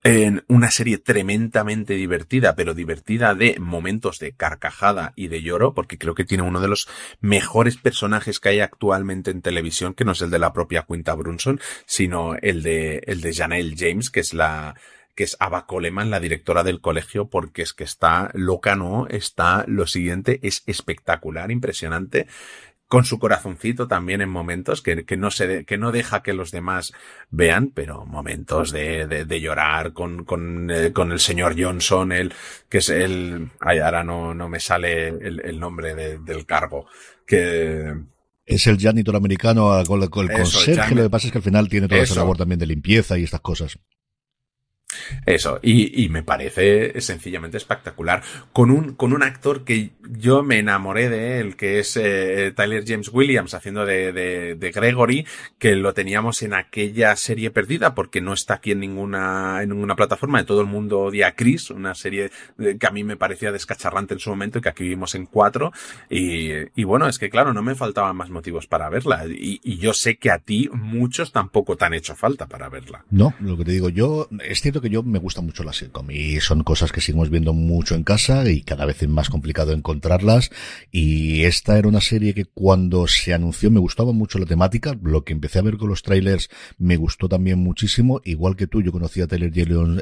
S2: en una serie tremendamente divertida, pero divertida de momentos de carcajada y de lloro, porque creo que tiene uno de los mejores personajes que hay actualmente en televisión, que no es el de la propia Quinta Brunson, sino el de, el de Janelle James, que es la, que es Ava Coleman, la directora del colegio, porque es que está loca, ¿no? Está lo siguiente, es espectacular, impresionante con su corazoncito también en momentos que, que no se de, que no deja que los demás vean, pero momentos de, de, de llorar con, con, eh, con el señor Johnson, el, que es el, ay, ahora no, no me sale el, el nombre de, del cargo, que,
S1: es el janitor americano con, con el conserje, lo que pasa es que al final tiene toda esa labor también de limpieza y estas cosas.
S2: Eso, y, y me parece sencillamente espectacular. Con un, con un actor que yo me enamoré de él, que es eh, Tyler James Williams, haciendo de, de, de Gregory, que lo teníamos en aquella serie perdida, porque no está aquí en ninguna, en ninguna plataforma, de todo el mundo odia a Chris, una serie eh, que a mí me parecía descacharrante en su momento y que aquí vimos en cuatro. Y, y bueno, es que claro, no me faltaban más motivos para verla. Y, y yo sé que a ti muchos tampoco te han hecho falta para verla.
S1: No, lo que te digo yo, es cierto que que yo me gusta mucho la sitcom y son cosas que seguimos viendo mucho en casa y cada vez es más complicado encontrarlas. Y esta era una serie que cuando se anunció me gustaba mucho la temática. Lo que empecé a ver con los trailers me gustó también muchísimo. Igual que tú, yo conocía a Taylor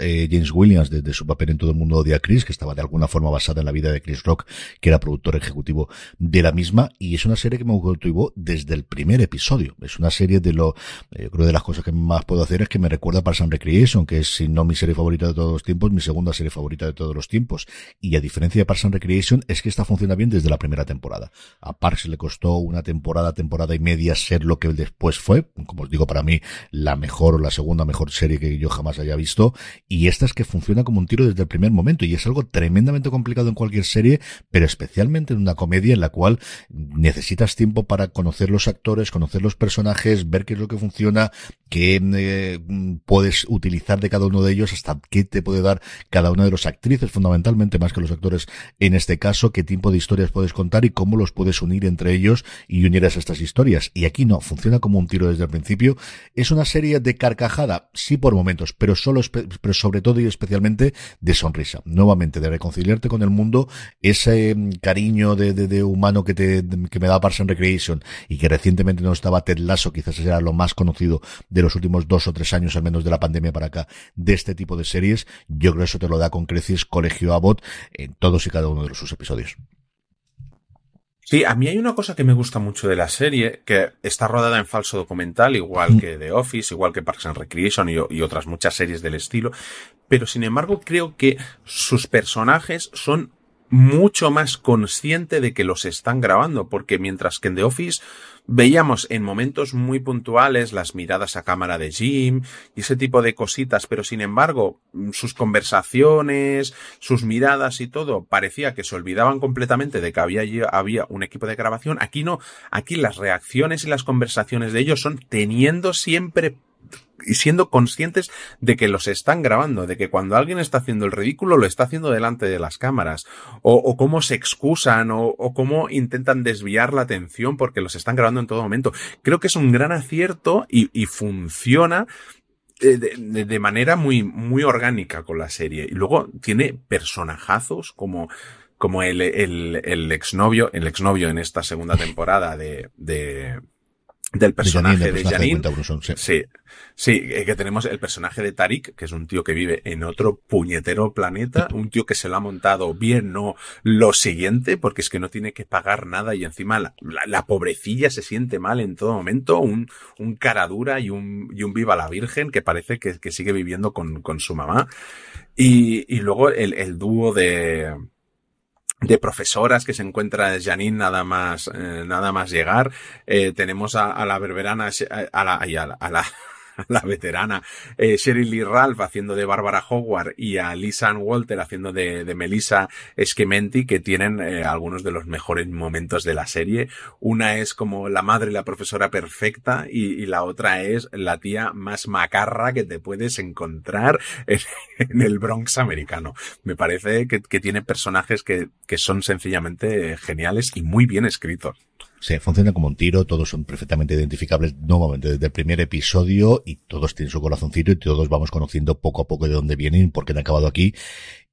S1: eh, James Williams desde su papel en Todo el Mundo Odia a Chris, que estaba de alguna forma basada en la vida de Chris Rock, que era productor ejecutivo de la misma. Y es una serie que me cautivó desde el primer episodio. Es una serie de lo, eh, creo de las cosas que más puedo hacer es que me recuerda a Parks and Recreation, que es, si no mi serie favorita de todos los tiempos, mi segunda serie favorita de todos los tiempos. Y a diferencia de Parks and Recreation, es que esta funciona bien desde la primera temporada. A Parks le costó una temporada, temporada y media ser lo que después fue, como os digo, para mí, la mejor o la segunda mejor serie que yo jamás haya visto. Y esta es que funciona como un tiro desde el primer momento. Y es algo tremendamente complicado en cualquier serie, pero especialmente en una comedia en la cual necesitas tiempo para conocer los actores, conocer los personajes, ver qué es lo que funciona, qué eh, puedes utilizar de cada uno de ellos, hasta qué te puede dar cada una de las actrices, fundamentalmente más que los actores en este caso, qué tipo de historias puedes contar y cómo los puedes unir entre ellos y unir a estas historias. Y aquí no, funciona como un tiro desde el principio. Es una serie de carcajada, sí por momentos, pero solo, pero sobre todo y especialmente de sonrisa. Nuevamente, de reconciliarte con el mundo, ese mm, cariño de, de, humano que te, que me da Parks and Recreation y que recientemente no estaba Ted Lasso, quizás era lo más conocido de los últimos dos o tres años, al menos de la pandemia para acá, de este tipo de series. Yo creo que eso te lo da con creces Colegio Abbott en todos y cada uno de sus episodios.
S2: Sí, a mí hay una cosa que me gusta mucho de la serie, que está rodada en falso documental, igual mm. que The Office, igual que Parks and Recreation y, y, otras muchas series del estilo, pero sin embargo creo que sus personajes son mucho más conscientes de que los están grabando, porque mientras que en The Office Veíamos en momentos muy puntuales las miradas a cámara de Jim y ese tipo de cositas, pero sin embargo, sus conversaciones, sus miradas y todo, parecía que se olvidaban completamente de que había, había un equipo de grabación. Aquí no, aquí las reacciones y las conversaciones de ellos son teniendo siempre y siendo conscientes de que los están grabando, de que cuando alguien está haciendo el ridículo lo está haciendo delante de las cámaras, o, o cómo se excusan, o, o, cómo intentan desviar la atención porque los están grabando en todo momento. Creo que es un gran acierto y, y funciona de, de, de, manera muy, muy orgánica con la serie. Y luego tiene personajazos como, como el, el, el exnovio, el exnovio en esta segunda temporada de, de del personaje de Janine. sí. sí, eh, que tenemos el personaje de Tarik, que es un tío que vive en otro puñetero planeta, un tío que se lo ha montado bien, no lo siguiente, porque es que no tiene que pagar nada y encima la, la, pobrecilla se siente mal en todo momento, un, un cara dura y un, y un viva la virgen que parece que, que sigue viviendo con, con su mamá. Y, y luego el, el dúo de, de profesoras que se encuentra Janine nada más eh, nada más llegar. Eh, tenemos a, a, la berberana a la, a la, la veterana eh, Sheryl Lee Ralph haciendo de Bárbara Howard y a Lisa Walter haciendo de, de Melissa Schementi que tienen eh, algunos de los mejores momentos de la serie. Una es como la madre y la profesora perfecta y, y la otra es la tía más macarra que te puedes encontrar en, en el Bronx americano. Me parece que, que tiene personajes que, que son sencillamente geniales y muy bien escritos.
S1: Se funciona como un tiro, todos son perfectamente identificables nuevamente desde el primer episodio y todos tienen su corazoncito y todos vamos conociendo poco a poco de dónde vienen, por qué han acabado aquí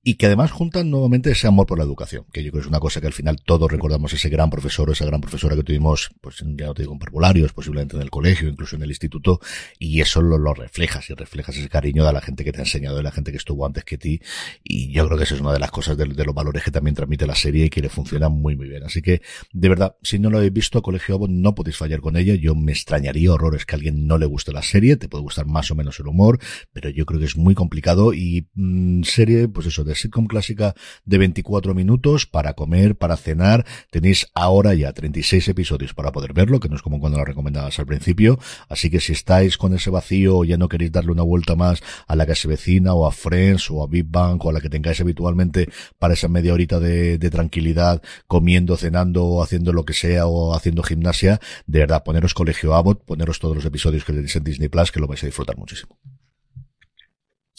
S1: y que además juntan nuevamente ese amor por la educación, que yo creo que es una cosa que al final todos recordamos ese gran profesor o esa gran profesora que tuvimos, pues ya no te digo en parvularios, posiblemente en el colegio, incluso en el instituto, y eso lo, lo reflejas y reflejas ese cariño de la gente que te ha enseñado, de la gente que estuvo antes que ti, y yo creo que eso es una de las cosas de, los valores que también transmite la serie y que le funciona muy muy bien. Así que, de verdad, si no lo habéis visto, Colegio Abo, no podéis fallar con ella, yo me extrañaría horrores que a alguien no le guste la serie, te puede gustar más o menos el humor, pero yo creo que es muy complicado y mmm, serie, pues eso, de sitcom clásica de 24 minutos para comer, para cenar. Tenéis ahora ya 36 episodios para poder verlo, que no es como cuando lo recomendabas al principio. Así que si estáis con ese vacío o ya no queréis darle una vuelta más a la que se vecina o a Friends o a Big Bang o a la que tengáis habitualmente para esa media horita de, de tranquilidad, comiendo, cenando o haciendo lo que sea o haciendo gimnasia, de verdad, poneros Colegio Abbott, poneros todos los episodios que tenéis en Disney Plus, que lo vais a disfrutar muchísimo.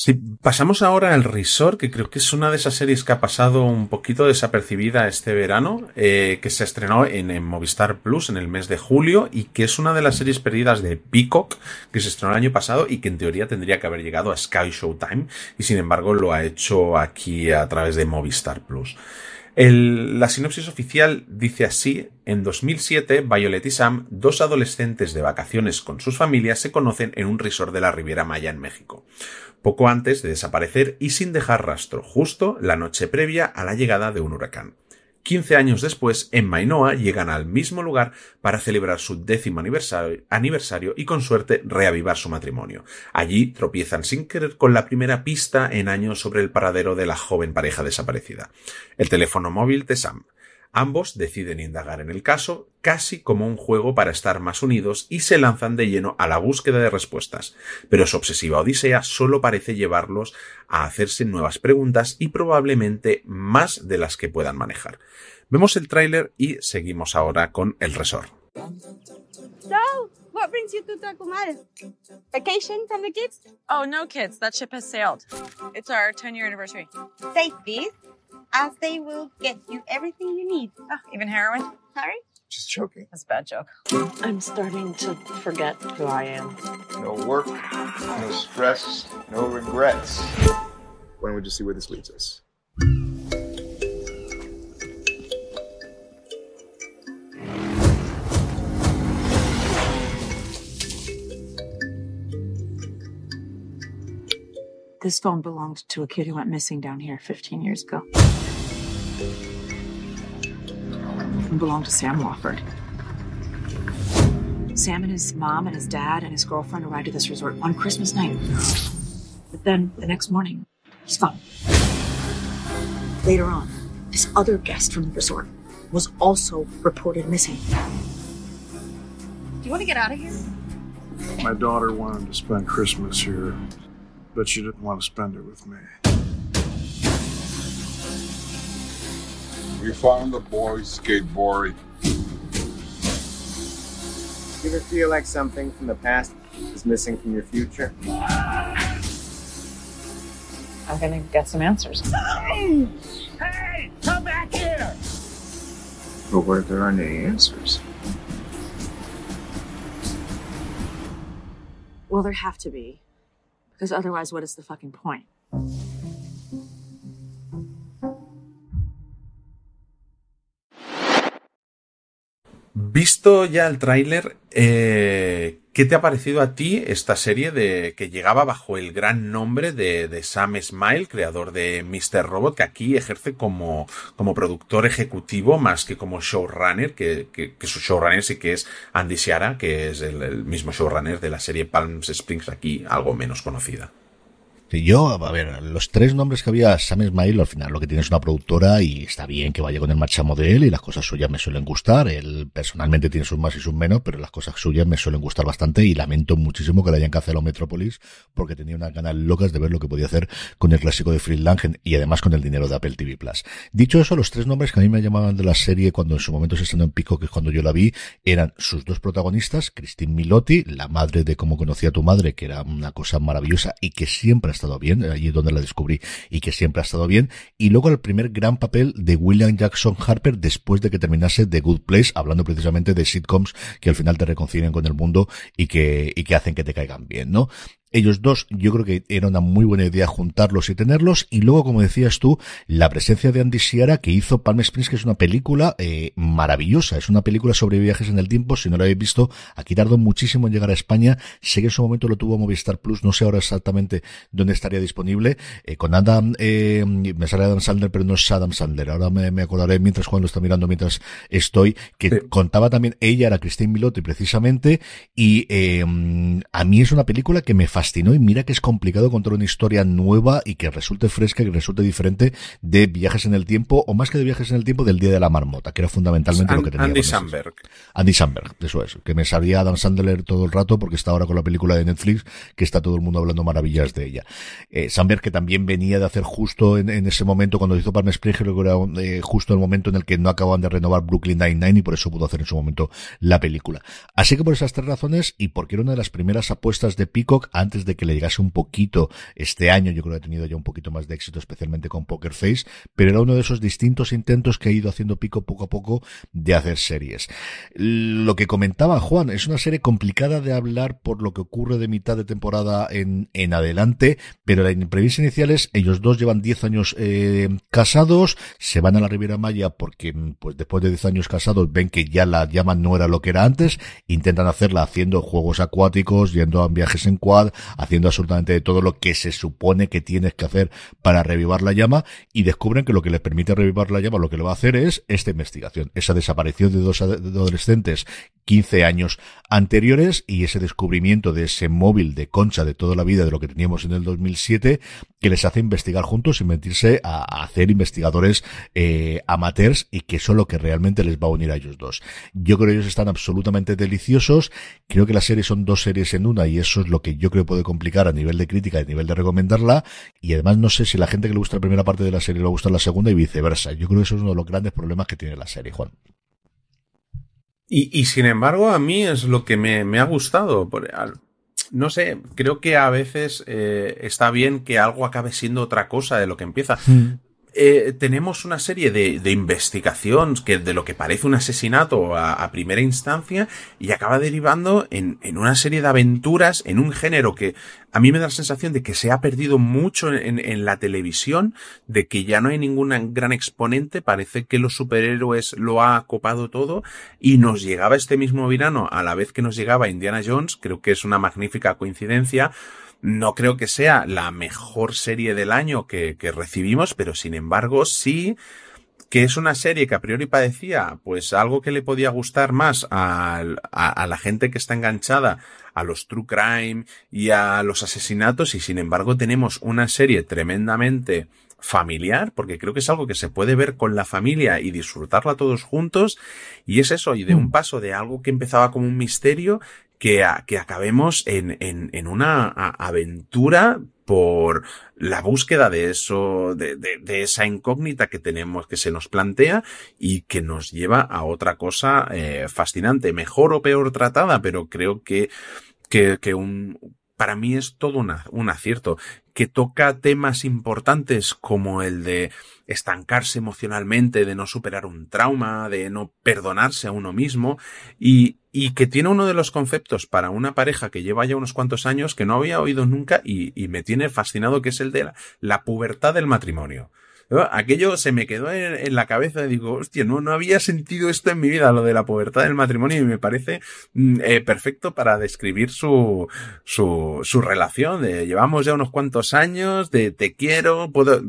S2: Sí, pasamos ahora al Resort, que creo que es una de esas series que ha pasado un poquito desapercibida este verano, eh, que se estrenó en, Movistar Plus en el mes de julio y que es una de las series perdidas de Peacock, que se estrenó el año pasado y que en teoría tendría que haber llegado a Sky Showtime y sin embargo lo ha hecho aquí a través de Movistar Plus. La sinopsis oficial dice así, en 2007, Violet y Sam, dos adolescentes de vacaciones con sus familias, se conocen en un resort de la Riviera Maya en México, poco antes de desaparecer y sin dejar rastro, justo la noche previa a la llegada de un huracán. 15 años después, en Mainoa llegan al mismo lugar para celebrar su décimo aniversario, y con suerte reavivar su matrimonio. Allí tropiezan sin querer con la primera pista en años sobre el paradero de la joven pareja desaparecida. El teléfono móvil de Sam. Ambos deciden indagar en el caso, casi como un juego para estar más unidos, y se lanzan de lleno a la búsqueda de respuestas. Pero su obsesiva odisea solo parece llevarlos a hacerse nuevas preguntas y probablemente más de las que puedan manejar. Vemos el tráiler y seguimos ahora con el resort.
S16: So, what brings you to? Vacation from the kids?
S17: Oh, no kids. That ship has sailed. It's our 10 year anniversary.
S16: This, as they will get you everything you need.
S17: Oh, even heroin?
S16: Sorry?
S4: Just joking.
S17: That's a bad joke.
S18: I'm starting to forget who I am.
S7: No work, no stress, no regrets. Why don't we just see where this leads us?
S18: This phone belonged to a kid who went missing down here 15 years ago. It belonged to Sam Wofford. Sam and his mom and his dad and his girlfriend arrived at this resort on Christmas night. But then the next morning, he's gone. Later on, this other guest from the resort was also reported missing.
S16: Do you want to get out of here?
S19: My daughter wanted to spend Christmas here, but she didn't want to spend it with me.
S20: We found the boy skateboarding.
S21: Do you ever feel like something from the past is missing from your future?
S17: I'm gonna get some answers.
S9: Hey, come back here!
S21: But what if there aren't any answers?
S18: Well, there have to be. Because otherwise, what is the fucking point?
S2: Visto ya el tráiler, eh, ¿qué te ha parecido a ti esta serie de que llegaba bajo el gran nombre de, de, Sam Smile, creador de Mr. Robot, que aquí ejerce como, como productor ejecutivo más que como showrunner, que, que, que su showrunner sí que es Andy Siara, que es el, el mismo showrunner de la serie Palm Springs, aquí algo menos conocida.
S1: Yo, a ver, los tres nombres que había, Sam Smile, al final lo que tiene es una productora y está bien que vaya con el marchamo de él y las cosas suyas me suelen gustar. Él personalmente tiene sus más y sus menos, pero las cosas suyas me suelen gustar bastante y lamento muchísimo que le hayan cancelado Metropolis porque tenía unas ganas locas de ver lo que podía hacer con el clásico de Fritz Langen y además con el dinero de Apple TV Plus. Dicho eso, los tres nombres que a mí me llamaban de la serie cuando en su momento se estrenó en Pico, que es cuando yo la vi, eran sus dos protagonistas, Christine Milotti, la madre de cómo conocía a tu madre, que era una cosa maravillosa y que siempre estado bien, allí es donde la descubrí y que siempre ha estado bien, y luego el primer gran papel de William Jackson Harper después de que terminase The Good Place, hablando precisamente de sitcoms que al final te reconcilian con el mundo y que, y que hacen que te caigan bien, ¿no? Ellos dos, yo creo que era una muy buena idea juntarlos y tenerlos. Y luego, como decías tú, la presencia de Andy Siara, que hizo Palm Springs, que es una película eh, maravillosa. Es una película sobre viajes en el tiempo. Si no la habéis visto, aquí tardó muchísimo en llegar a España. Sé que en su momento lo tuvo Movistar Plus. No sé ahora exactamente dónde estaría disponible. Eh, con Adam, eh, me sale Adam Sandler, pero no es Adam Sandler. Ahora me, me acordaré mientras Juan lo está mirando, mientras estoy, que sí. contaba también, ella era Christine Milotti precisamente. Y a mí es una película que me fascinó y mira que es complicado contar una historia nueva y que resulte fresca, que resulte diferente de viajes en el tiempo o más que de viajes en el tiempo del Día de la Marmota, que era fundamentalmente
S2: And,
S1: lo que tenía.
S2: Andy Samberg.
S1: Andy Samberg, eso es, que me sabía Adam Sandler todo el rato porque está ahora con la película de Netflix que está todo el mundo hablando maravillas de ella. Eh, Samberg que también venía de hacer justo en, en ese momento cuando hizo Palm Springs, creo que era eh, justo el momento en el que no acababan de renovar Brooklyn Nine-Nine y por eso pudo hacer en su momento la película. Así que por esas tres razones y porque era una de las primeras apuestas de Peacock antes de que le llegase un poquito este año. Yo creo que ha tenido ya un poquito más de éxito, especialmente con Poker Face, pero era uno de esos distintos intentos que ha ido haciendo pico poco a poco de hacer series. Lo que comentaba Juan, es una serie complicada de hablar por lo que ocurre de mitad de temporada en, en adelante, pero la premisa inicial es, ellos dos llevan 10 años eh, casados, se van a la Riviera Maya porque pues después de 10 años casados ven que ya la llama no era lo que era antes, intentan hacerla haciendo juegos acuáticos, yendo a viajes en quad, haciendo absolutamente todo lo que se supone que tienes que hacer para revivar la llama y descubren que lo que les permite revivir la llama lo que le va a hacer es esta investigación, esa desaparición de dos adolescentes 15 años anteriores y ese descubrimiento de ese móvil de concha de toda la vida de lo que teníamos en el 2007 que les hace investigar juntos y meterse a, hacer investigadores eh, amateurs y que eso es lo que realmente les va a unir a ellos dos. Yo creo que ellos están absolutamente deliciosos. Creo que la serie son dos series en una y eso es lo que yo creo puede complicar a nivel de crítica y a nivel de recomendarla. Y además no sé si la gente que le gusta la primera parte de la serie le gusta la segunda y viceversa. Yo creo que eso es uno de los grandes problemas que tiene la serie, Juan.
S2: Y, y sin embargo, a mí es lo que me, me ha gustado. No sé, creo que a veces eh, está bien que algo acabe siendo otra cosa de lo que empieza. Mm. Eh, tenemos una serie de, de, investigación que de lo que parece un asesinato a, primera instancia y acaba derivando en, en, una serie de aventuras en un género que a mí me da la sensación de que se ha perdido mucho en, en la televisión, de que ya no hay ningún gran exponente, parece que los superhéroes lo ha copado todo y nos llegaba este mismo verano a la vez que nos llegaba Indiana Jones, creo que es una magnífica coincidencia, no creo que sea la mejor serie del año que, que recibimos, pero sin embargo sí que es una serie que a priori parecía pues algo que le podía gustar más a, a, la gente que está enganchada a los true crime y a los asesinatos y sin embargo tenemos una serie tremendamente familiar, porque creo que es algo que se puede ver con la familia y disfrutarla todos juntos, y es eso, y de un mm. paso de algo que empezaba como un misterio, que, que acabemos en, en, en una aventura por la búsqueda de eso, de, de, de, esa incógnita que tenemos, que se nos plantea y que nos lleva a otra cosa eh, fascinante, mejor o peor tratada, pero creo que, que, que un, para mí es todo un acierto, que toca temas importantes como el de estancarse emocionalmente, de no superar un trauma, de no perdonarse a uno mismo, y, y que tiene uno de los conceptos para una pareja que lleva ya unos cuantos años que no había oído nunca y, me tiene fascinado, que es el de la pubertad del matrimonio. Aquello se me quedó en, la cabeza y digo, hostia, no, no había sentido esto en mi vida, lo de la pubertad del matrimonio, y me parece mm, eh, perfecto para describir su, su, su relación. De, llevamos ya unos cuantos años, de te quiero, puedo,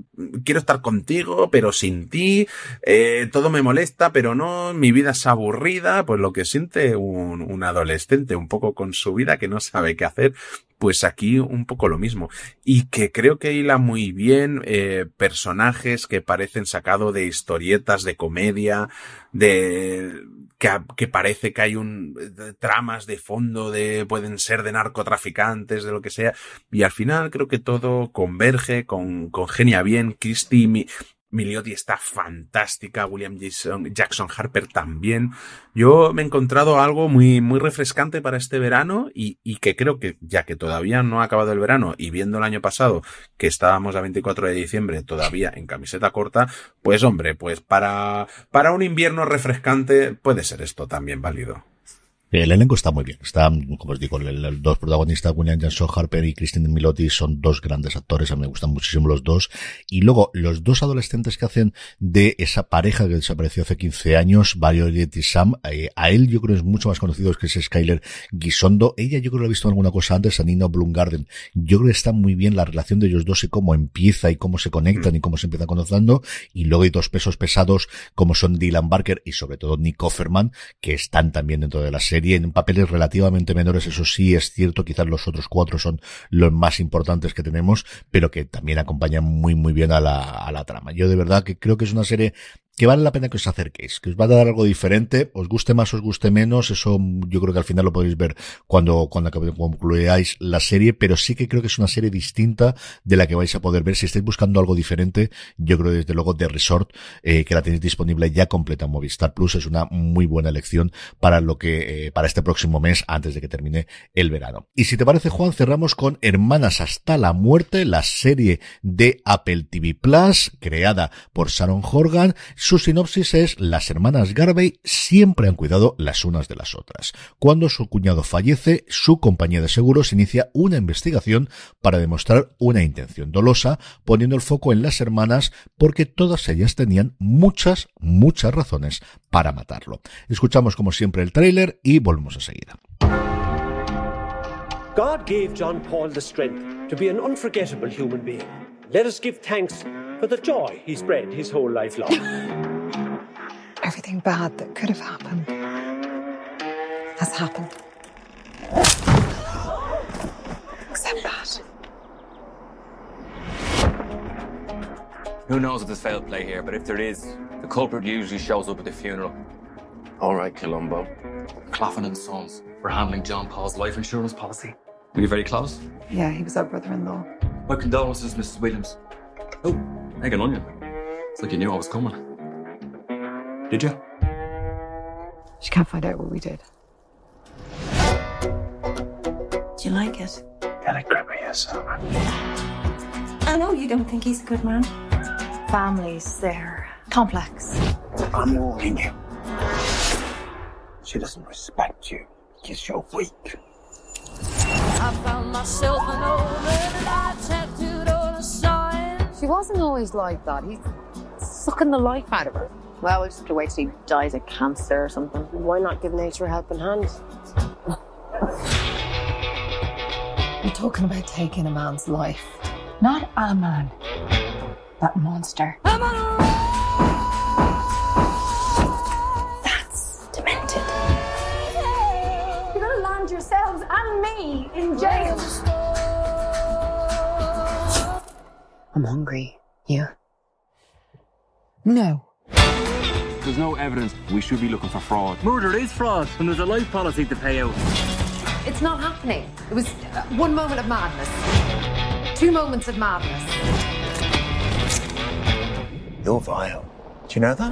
S2: quiero estar contigo, pero sin ti, eh, todo me molesta, pero no, mi vida es aburrida, pues lo que siente un, un adolescente un poco con su vida que no sabe qué hacer, pues aquí un poco lo mismo. Y que creo que hila muy bien eh, personajes que parecen sacado de historietas de comedia, de que, que, parece que hay un tramas de fondo de pueden ser de narcotraficantes, de lo que sea. Y al final creo que todo converge, con, congenia bien. Christie Miliotti está fantástica, William Jackson, Harper también. Yo me he encontrado algo muy, muy refrescante para este verano y, y, que creo que, ya que todavía no ha acabado el verano y viendo el año pasado que estábamos a 24 de diciembre todavía en camiseta corta, pues hombre, pues para, para un invierno refrescante puede ser esto también válido.
S1: El elenco está muy bien. Está, como os digo, los dos protagonistas, William Jackson Harper y Christine Milotti, son dos grandes actores. A mí me gustan muchísimo los dos. Y luego, los dos adolescentes que hacen de esa pareja que desapareció hace 15 años, Violet y Sam, eh, a él yo creo es mucho más conocido que es Skyler Gisondo. Ella yo creo que lo he visto en alguna cosa antes, a Nina Blumgarden. Yo creo que está muy bien la relación de ellos dos y cómo empieza y cómo se conectan y cómo se empiezan conociendo. Y luego hay dos pesos pesados como son Dylan Barker y sobre todo Nick Offerman, que están también dentro de la serie en papeles relativamente menores, eso sí es cierto, quizás los otros cuatro son los más importantes que tenemos, pero que también acompañan muy muy bien a la, a la trama. Yo de verdad que creo que es una serie que vale la pena que os acerquéis, que os va a dar algo diferente, os guste más, os guste menos, eso yo creo que al final lo podéis ver cuando, cuando concluyáis la serie, pero sí que creo que es una serie distinta de la que vais a poder ver. Si estáis buscando algo diferente, yo creo desde luego The Resort, eh, que la tenéis disponible ya completa en Movistar Plus, es una muy buena elección para lo que, eh, para este próximo mes antes de que termine el verano. Y si te parece, Juan, cerramos con Hermanas hasta la muerte, la serie de Apple TV Plus, creada por Sharon Horgan. Su sinopsis es las hermanas Garvey siempre han cuidado las unas de las otras. Cuando su cuñado fallece, su compañía de seguros inicia una investigación para demostrar una intención dolosa, poniendo el foco en las hermanas porque todas ellas tenían muchas, muchas razones para matarlo. Escuchamos como siempre el tráiler y volvemos enseguida.
S22: God gave John Paul the strength to be an unforgettable human being. Let us give thanks for the joy he spread his whole life long.
S23: Everything bad that could have happened has happened. Except that.
S24: Who knows if there's foul play here, but if there is, the culprit usually shows up at the funeral.
S7: All right, Columbo.
S24: Claffin and Sons. We're handling John Paul's life insurance policy. Were you very close?
S23: Yeah, he was our brother-in-law.
S24: My condolences, Mrs. Williams. Oh, egg and onion. It's like you knew I was coming. Did you?
S23: She can't find out what we did.
S25: Do you like it?
S7: Can I grab you some?
S25: I know you don't think he's a good man. Families, they're complex.
S4: I'm warning you. She doesn't respect you because you're weak.
S14: I found myself an old red light tattooed on a sign.
S23: She wasn't always like that. He's sucking the life out of her. Well, we'll just have to wait till he dies of cancer or something.
S25: Why not give nature a helping hand?
S23: You're talking about taking a man's life. Not a man. That monster. I'm hungry. You? No.
S24: There's no evidence. We should be looking for fraud. Murder is fraud, and there's a life policy to pay out.
S23: It's not happening. It was uh, one moment of madness. Two moments of madness.
S4: You're vile. Do you know that?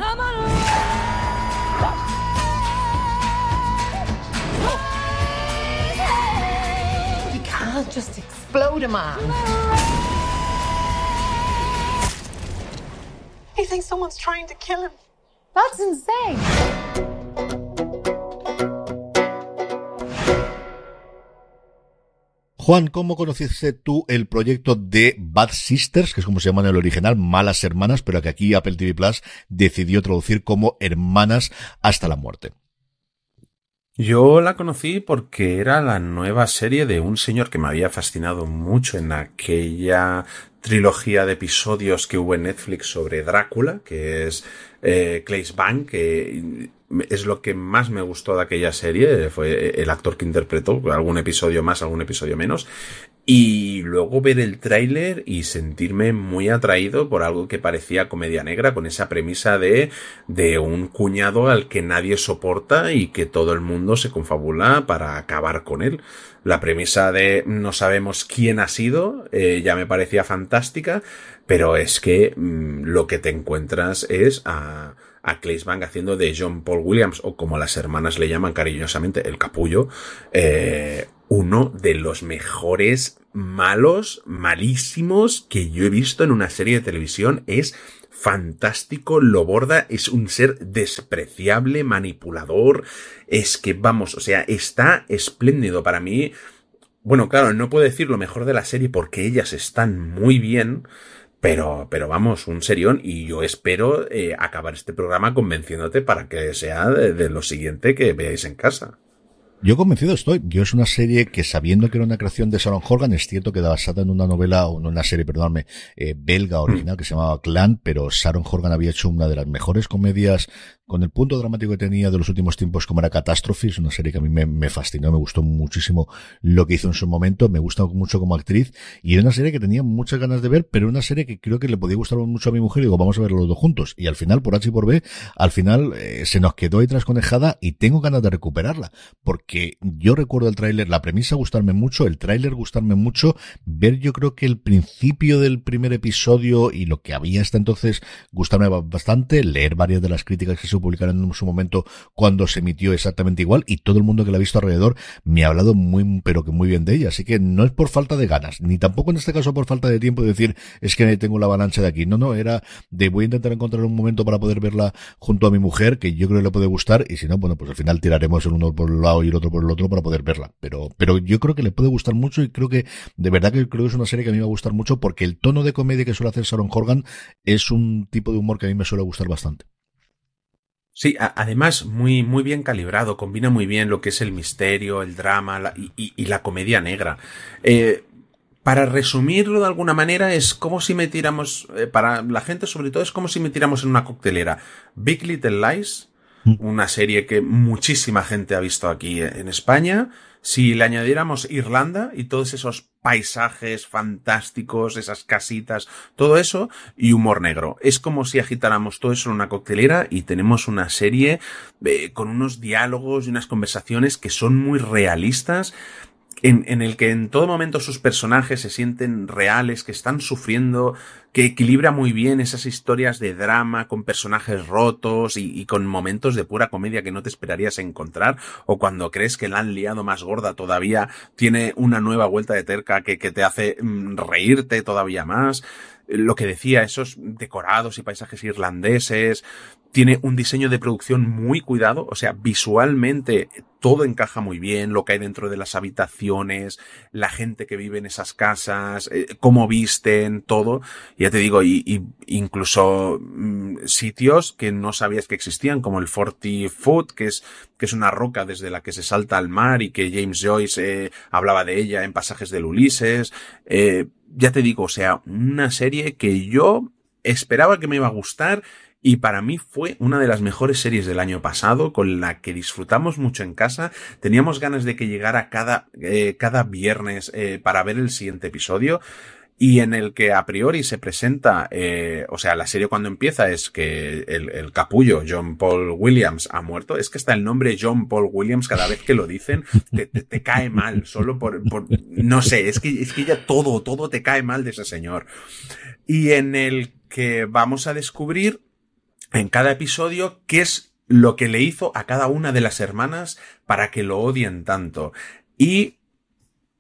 S23: You can't just explode a man.
S25: He thinks someone's trying to kill him.
S23: That's insane.
S1: Juan, ¿cómo conociste tú el proyecto de Bad Sisters, que es como se llama en el original, Malas Hermanas, pero que aquí Apple TV Plus decidió traducir como Hermanas hasta la muerte?
S2: Yo la conocí porque era la nueva serie de un señor que me había fascinado mucho en aquella trilogía de episodios que hubo en Netflix sobre Drácula, que es eh, Bang, que es lo que más me gustó de aquella serie, fue el actor que interpretó, algún episodio más, algún episodio menos, y luego ver el tráiler y sentirme muy atraído por algo que parecía comedia negra, con esa premisa de, de un cuñado al que nadie soporta y que todo el mundo se confabula para acabar con él. La premisa de no sabemos quién ha sido, eh, ya me parecía fantástica, pero es que mmm, lo que te encuentras es a, a Claes Bang haciendo de John Paul Williams, o como las hermanas le llaman cariñosamente, el capullo, eh, uno de los mejores malos, malísimos que yo he visto en una serie de televisión. Es fantástico, lo borda, es un ser despreciable, manipulador. Es que, vamos, o sea, está espléndido para mí. Bueno, claro, no puedo decir lo mejor de la serie porque ellas están muy bien. Pero, pero vamos, un serión y yo espero eh, acabar este programa convenciéndote para que sea de, de lo siguiente que veáis en casa.
S1: Yo convencido estoy. Yo es una serie que sabiendo que era una creación de Sharon Horgan, es cierto que basada en una novela, o en una serie, perdóname, eh, belga original que se llamaba Clan, pero Sharon Horgan había hecho una de las mejores comedias con el punto dramático que tenía de los últimos tiempos como era Catastrophe, es una serie que a mí me, me fascinó, me gustó muchísimo lo que hizo en su momento, me gusta mucho como actriz y era una serie que tenía muchas ganas de ver, pero una serie que creo que le podía gustar mucho a mi mujer y digo, vamos a verlo los dos juntos. Y al final, por H y por B, al final eh, se nos quedó ahí trasconejada y tengo ganas de recuperarla, porque yo recuerdo el tráiler, la premisa gustarme mucho, el tráiler gustarme mucho, ver yo creo que el principio del primer episodio y lo que había hasta entonces gustarme bastante, leer varias de las críticas que se publicaron en su momento cuando se emitió exactamente igual y todo el mundo que la ha visto alrededor me ha hablado muy, pero que muy bien de ella. Así que no es por falta de ganas, ni tampoco en este caso por falta de tiempo de decir es que tengo la avalancha de aquí. No, no, era de voy a intentar encontrar un momento para poder verla junto a mi mujer que yo creo que le puede gustar y si no, bueno, pues al final tiraremos el uno por un lado y el otro por el otro para poder verla. Pero, pero yo creo que le puede gustar mucho y creo que de verdad que creo que es una serie que a mí me va a gustar mucho porque el tono de comedia que suele hacer Sharon Horgan es un tipo de humor que a mí me suele gustar bastante.
S2: Sí, además muy, muy bien calibrado, combina muy bien lo que es el misterio, el drama y, la comedia negra. Eh, para resumirlo de alguna manera, es como si metiéramos, eh, para la gente sobre todo, es como si metiéramos en una coctelera Big Little Lies, mm. una serie que muchísima gente ha visto aquí en España, si le añadiéramos Irlanda y todos esos paisajes fantásticos, esas casitas, todo eso y humor negro. Es como si agitáramos todo eso en una coctelera y tenemos una serie eh, con unos diálogos y unas conversaciones que son muy realistas en, en, el que en todo momento sus personajes se sienten reales, que están sufriendo, que equilibra muy bien esas historias de drama con personajes rotos y, y, con momentos de pura comedia que no te esperarías encontrar, o cuando crees que la han liado más gorda todavía, tiene una nueva vuelta de terca que, que te hace mm, reírte todavía más lo que decía, esos decorados y paisajes irlandeses, tiene un diseño de producción muy cuidado, o sea, visualmente todo encaja muy bien, lo que hay dentro de las habitaciones, la gente que vive en esas casas, eh, cómo visten, todo. Ya te digo, y, incluso mm, sitios que no sabías que existían, como el Forty Foot, que es, que es una roca desde la que se salta al mar y que James Joyce eh, hablaba de ella en pasajes del Ulises. Eh, ya te digo, o sea, una serie que yo esperaba que me iba a gustar y para mí fue una de las mejores series del año pasado, con la que disfrutamos mucho en casa. Teníamos ganas de que llegara cada, eh, cada viernes eh, para ver el siguiente episodio y en el que a priori se presenta, eh, o sea, la serie cuando empieza es que el, el, capullo John Paul Williams ha muerto, es que está el nombre John Paul Williams cada vez que lo dicen, te, te, te cae mal, solo por, por, no sé, es que, es que ya todo, todo te cae mal de ese señor. Y en el que vamos a descubrir en cada episodio qué es lo que le hizo a cada una de las hermanas para que lo odien tanto. Y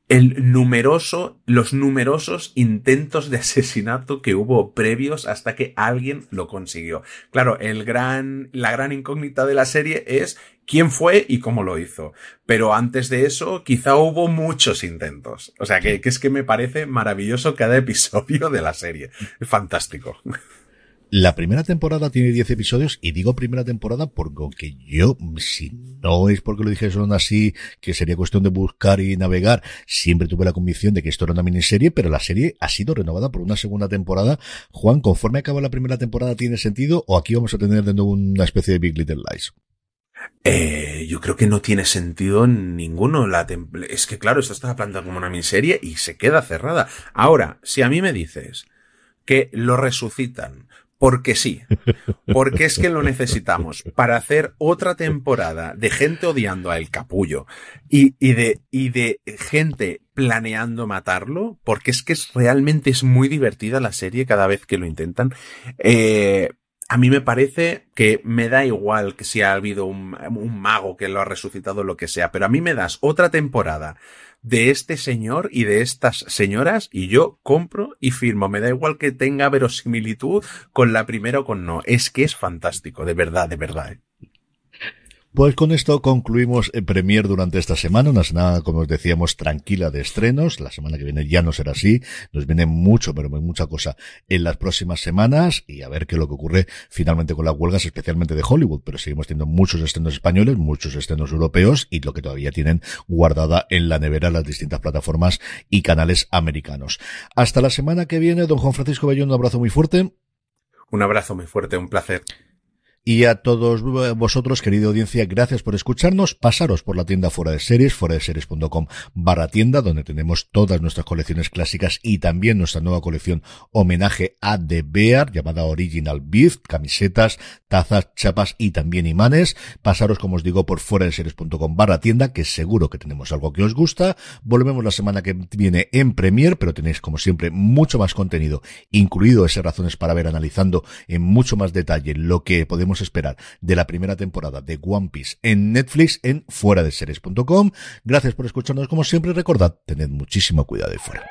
S2: el numeroso, los numerosos intentos de asesinato que hubo previos hasta que alguien lo consiguió. Claro, el gran, la gran incógnita de la serie es quién fue y cómo lo hizo. Pero antes de eso, quizá hubo muchos intentos. O sea, que, que es que me parece maravilloso cada episodio de la serie. Fantástico.
S1: La primera temporada tiene 10 episodios y digo primera temporada porque yo, si no es porque lo dijeron así, que sería cuestión de buscar y navegar, siempre tuve la convicción de que esto era una miniserie, pero la serie ha sido renovada por una segunda temporada. Juan, conforme acaba la primera temporada, ¿tiene sentido o aquí vamos a tener de nuevo una especie de Big Little Lies?
S2: Eh, yo creo que no tiene sentido ninguno. La es que claro, esto está planteado como una miniserie y se queda cerrada. Ahora, si a mí me dices que lo resucitan, porque sí, porque es que lo necesitamos para hacer otra temporada de gente odiando a El Capullo y, y, de, y de gente planeando matarlo, porque es que es, realmente es muy divertida la serie cada vez que lo intentan. Eh, a mí me parece que me da igual que si ha habido un, un mago que lo ha resucitado o lo que sea, pero a mí me das otra temporada de este señor y de estas señoras y yo compro y firmo. Me da igual que tenga verosimilitud con la primera o con no. Es que es fantástico, de verdad, de verdad. ¿eh?
S1: Pues con esto concluimos el Premier durante esta semana, una semana, como os decíamos, tranquila de estrenos. La semana que viene ya no será así. Nos viene mucho, pero mucha cosa en las próximas semanas y a ver qué es lo que ocurre finalmente con las huelgas, especialmente de Hollywood. Pero seguimos teniendo muchos estrenos españoles, muchos estrenos europeos y lo que todavía tienen guardada en la nevera las distintas plataformas y canales americanos. Hasta la semana que viene, don Juan Francisco Bellón, un abrazo muy fuerte.
S2: Un abrazo muy fuerte, un placer.
S1: Y a todos vosotros, querida audiencia, gracias por escucharnos. Pasaros por la tienda fuera de series, fuera de series.com barra tienda, donde tenemos todas nuestras colecciones clásicas y también nuestra nueva colección homenaje a The Bear, llamada Original Beef, camisetas, tazas, chapas y también imanes. Pasaros, como os digo, por fuera de series.com barra tienda, que seguro que tenemos algo que os gusta. Volvemos la semana que viene en Premier, pero tenéis, como siempre, mucho más contenido, incluido ese razones para ver, analizando en mucho más detalle lo que esperar de la primera temporada de One Piece en Netflix en fuera de series.com. Gracias por escucharnos como siempre. Recordad, tened muchísimo cuidado de fuera.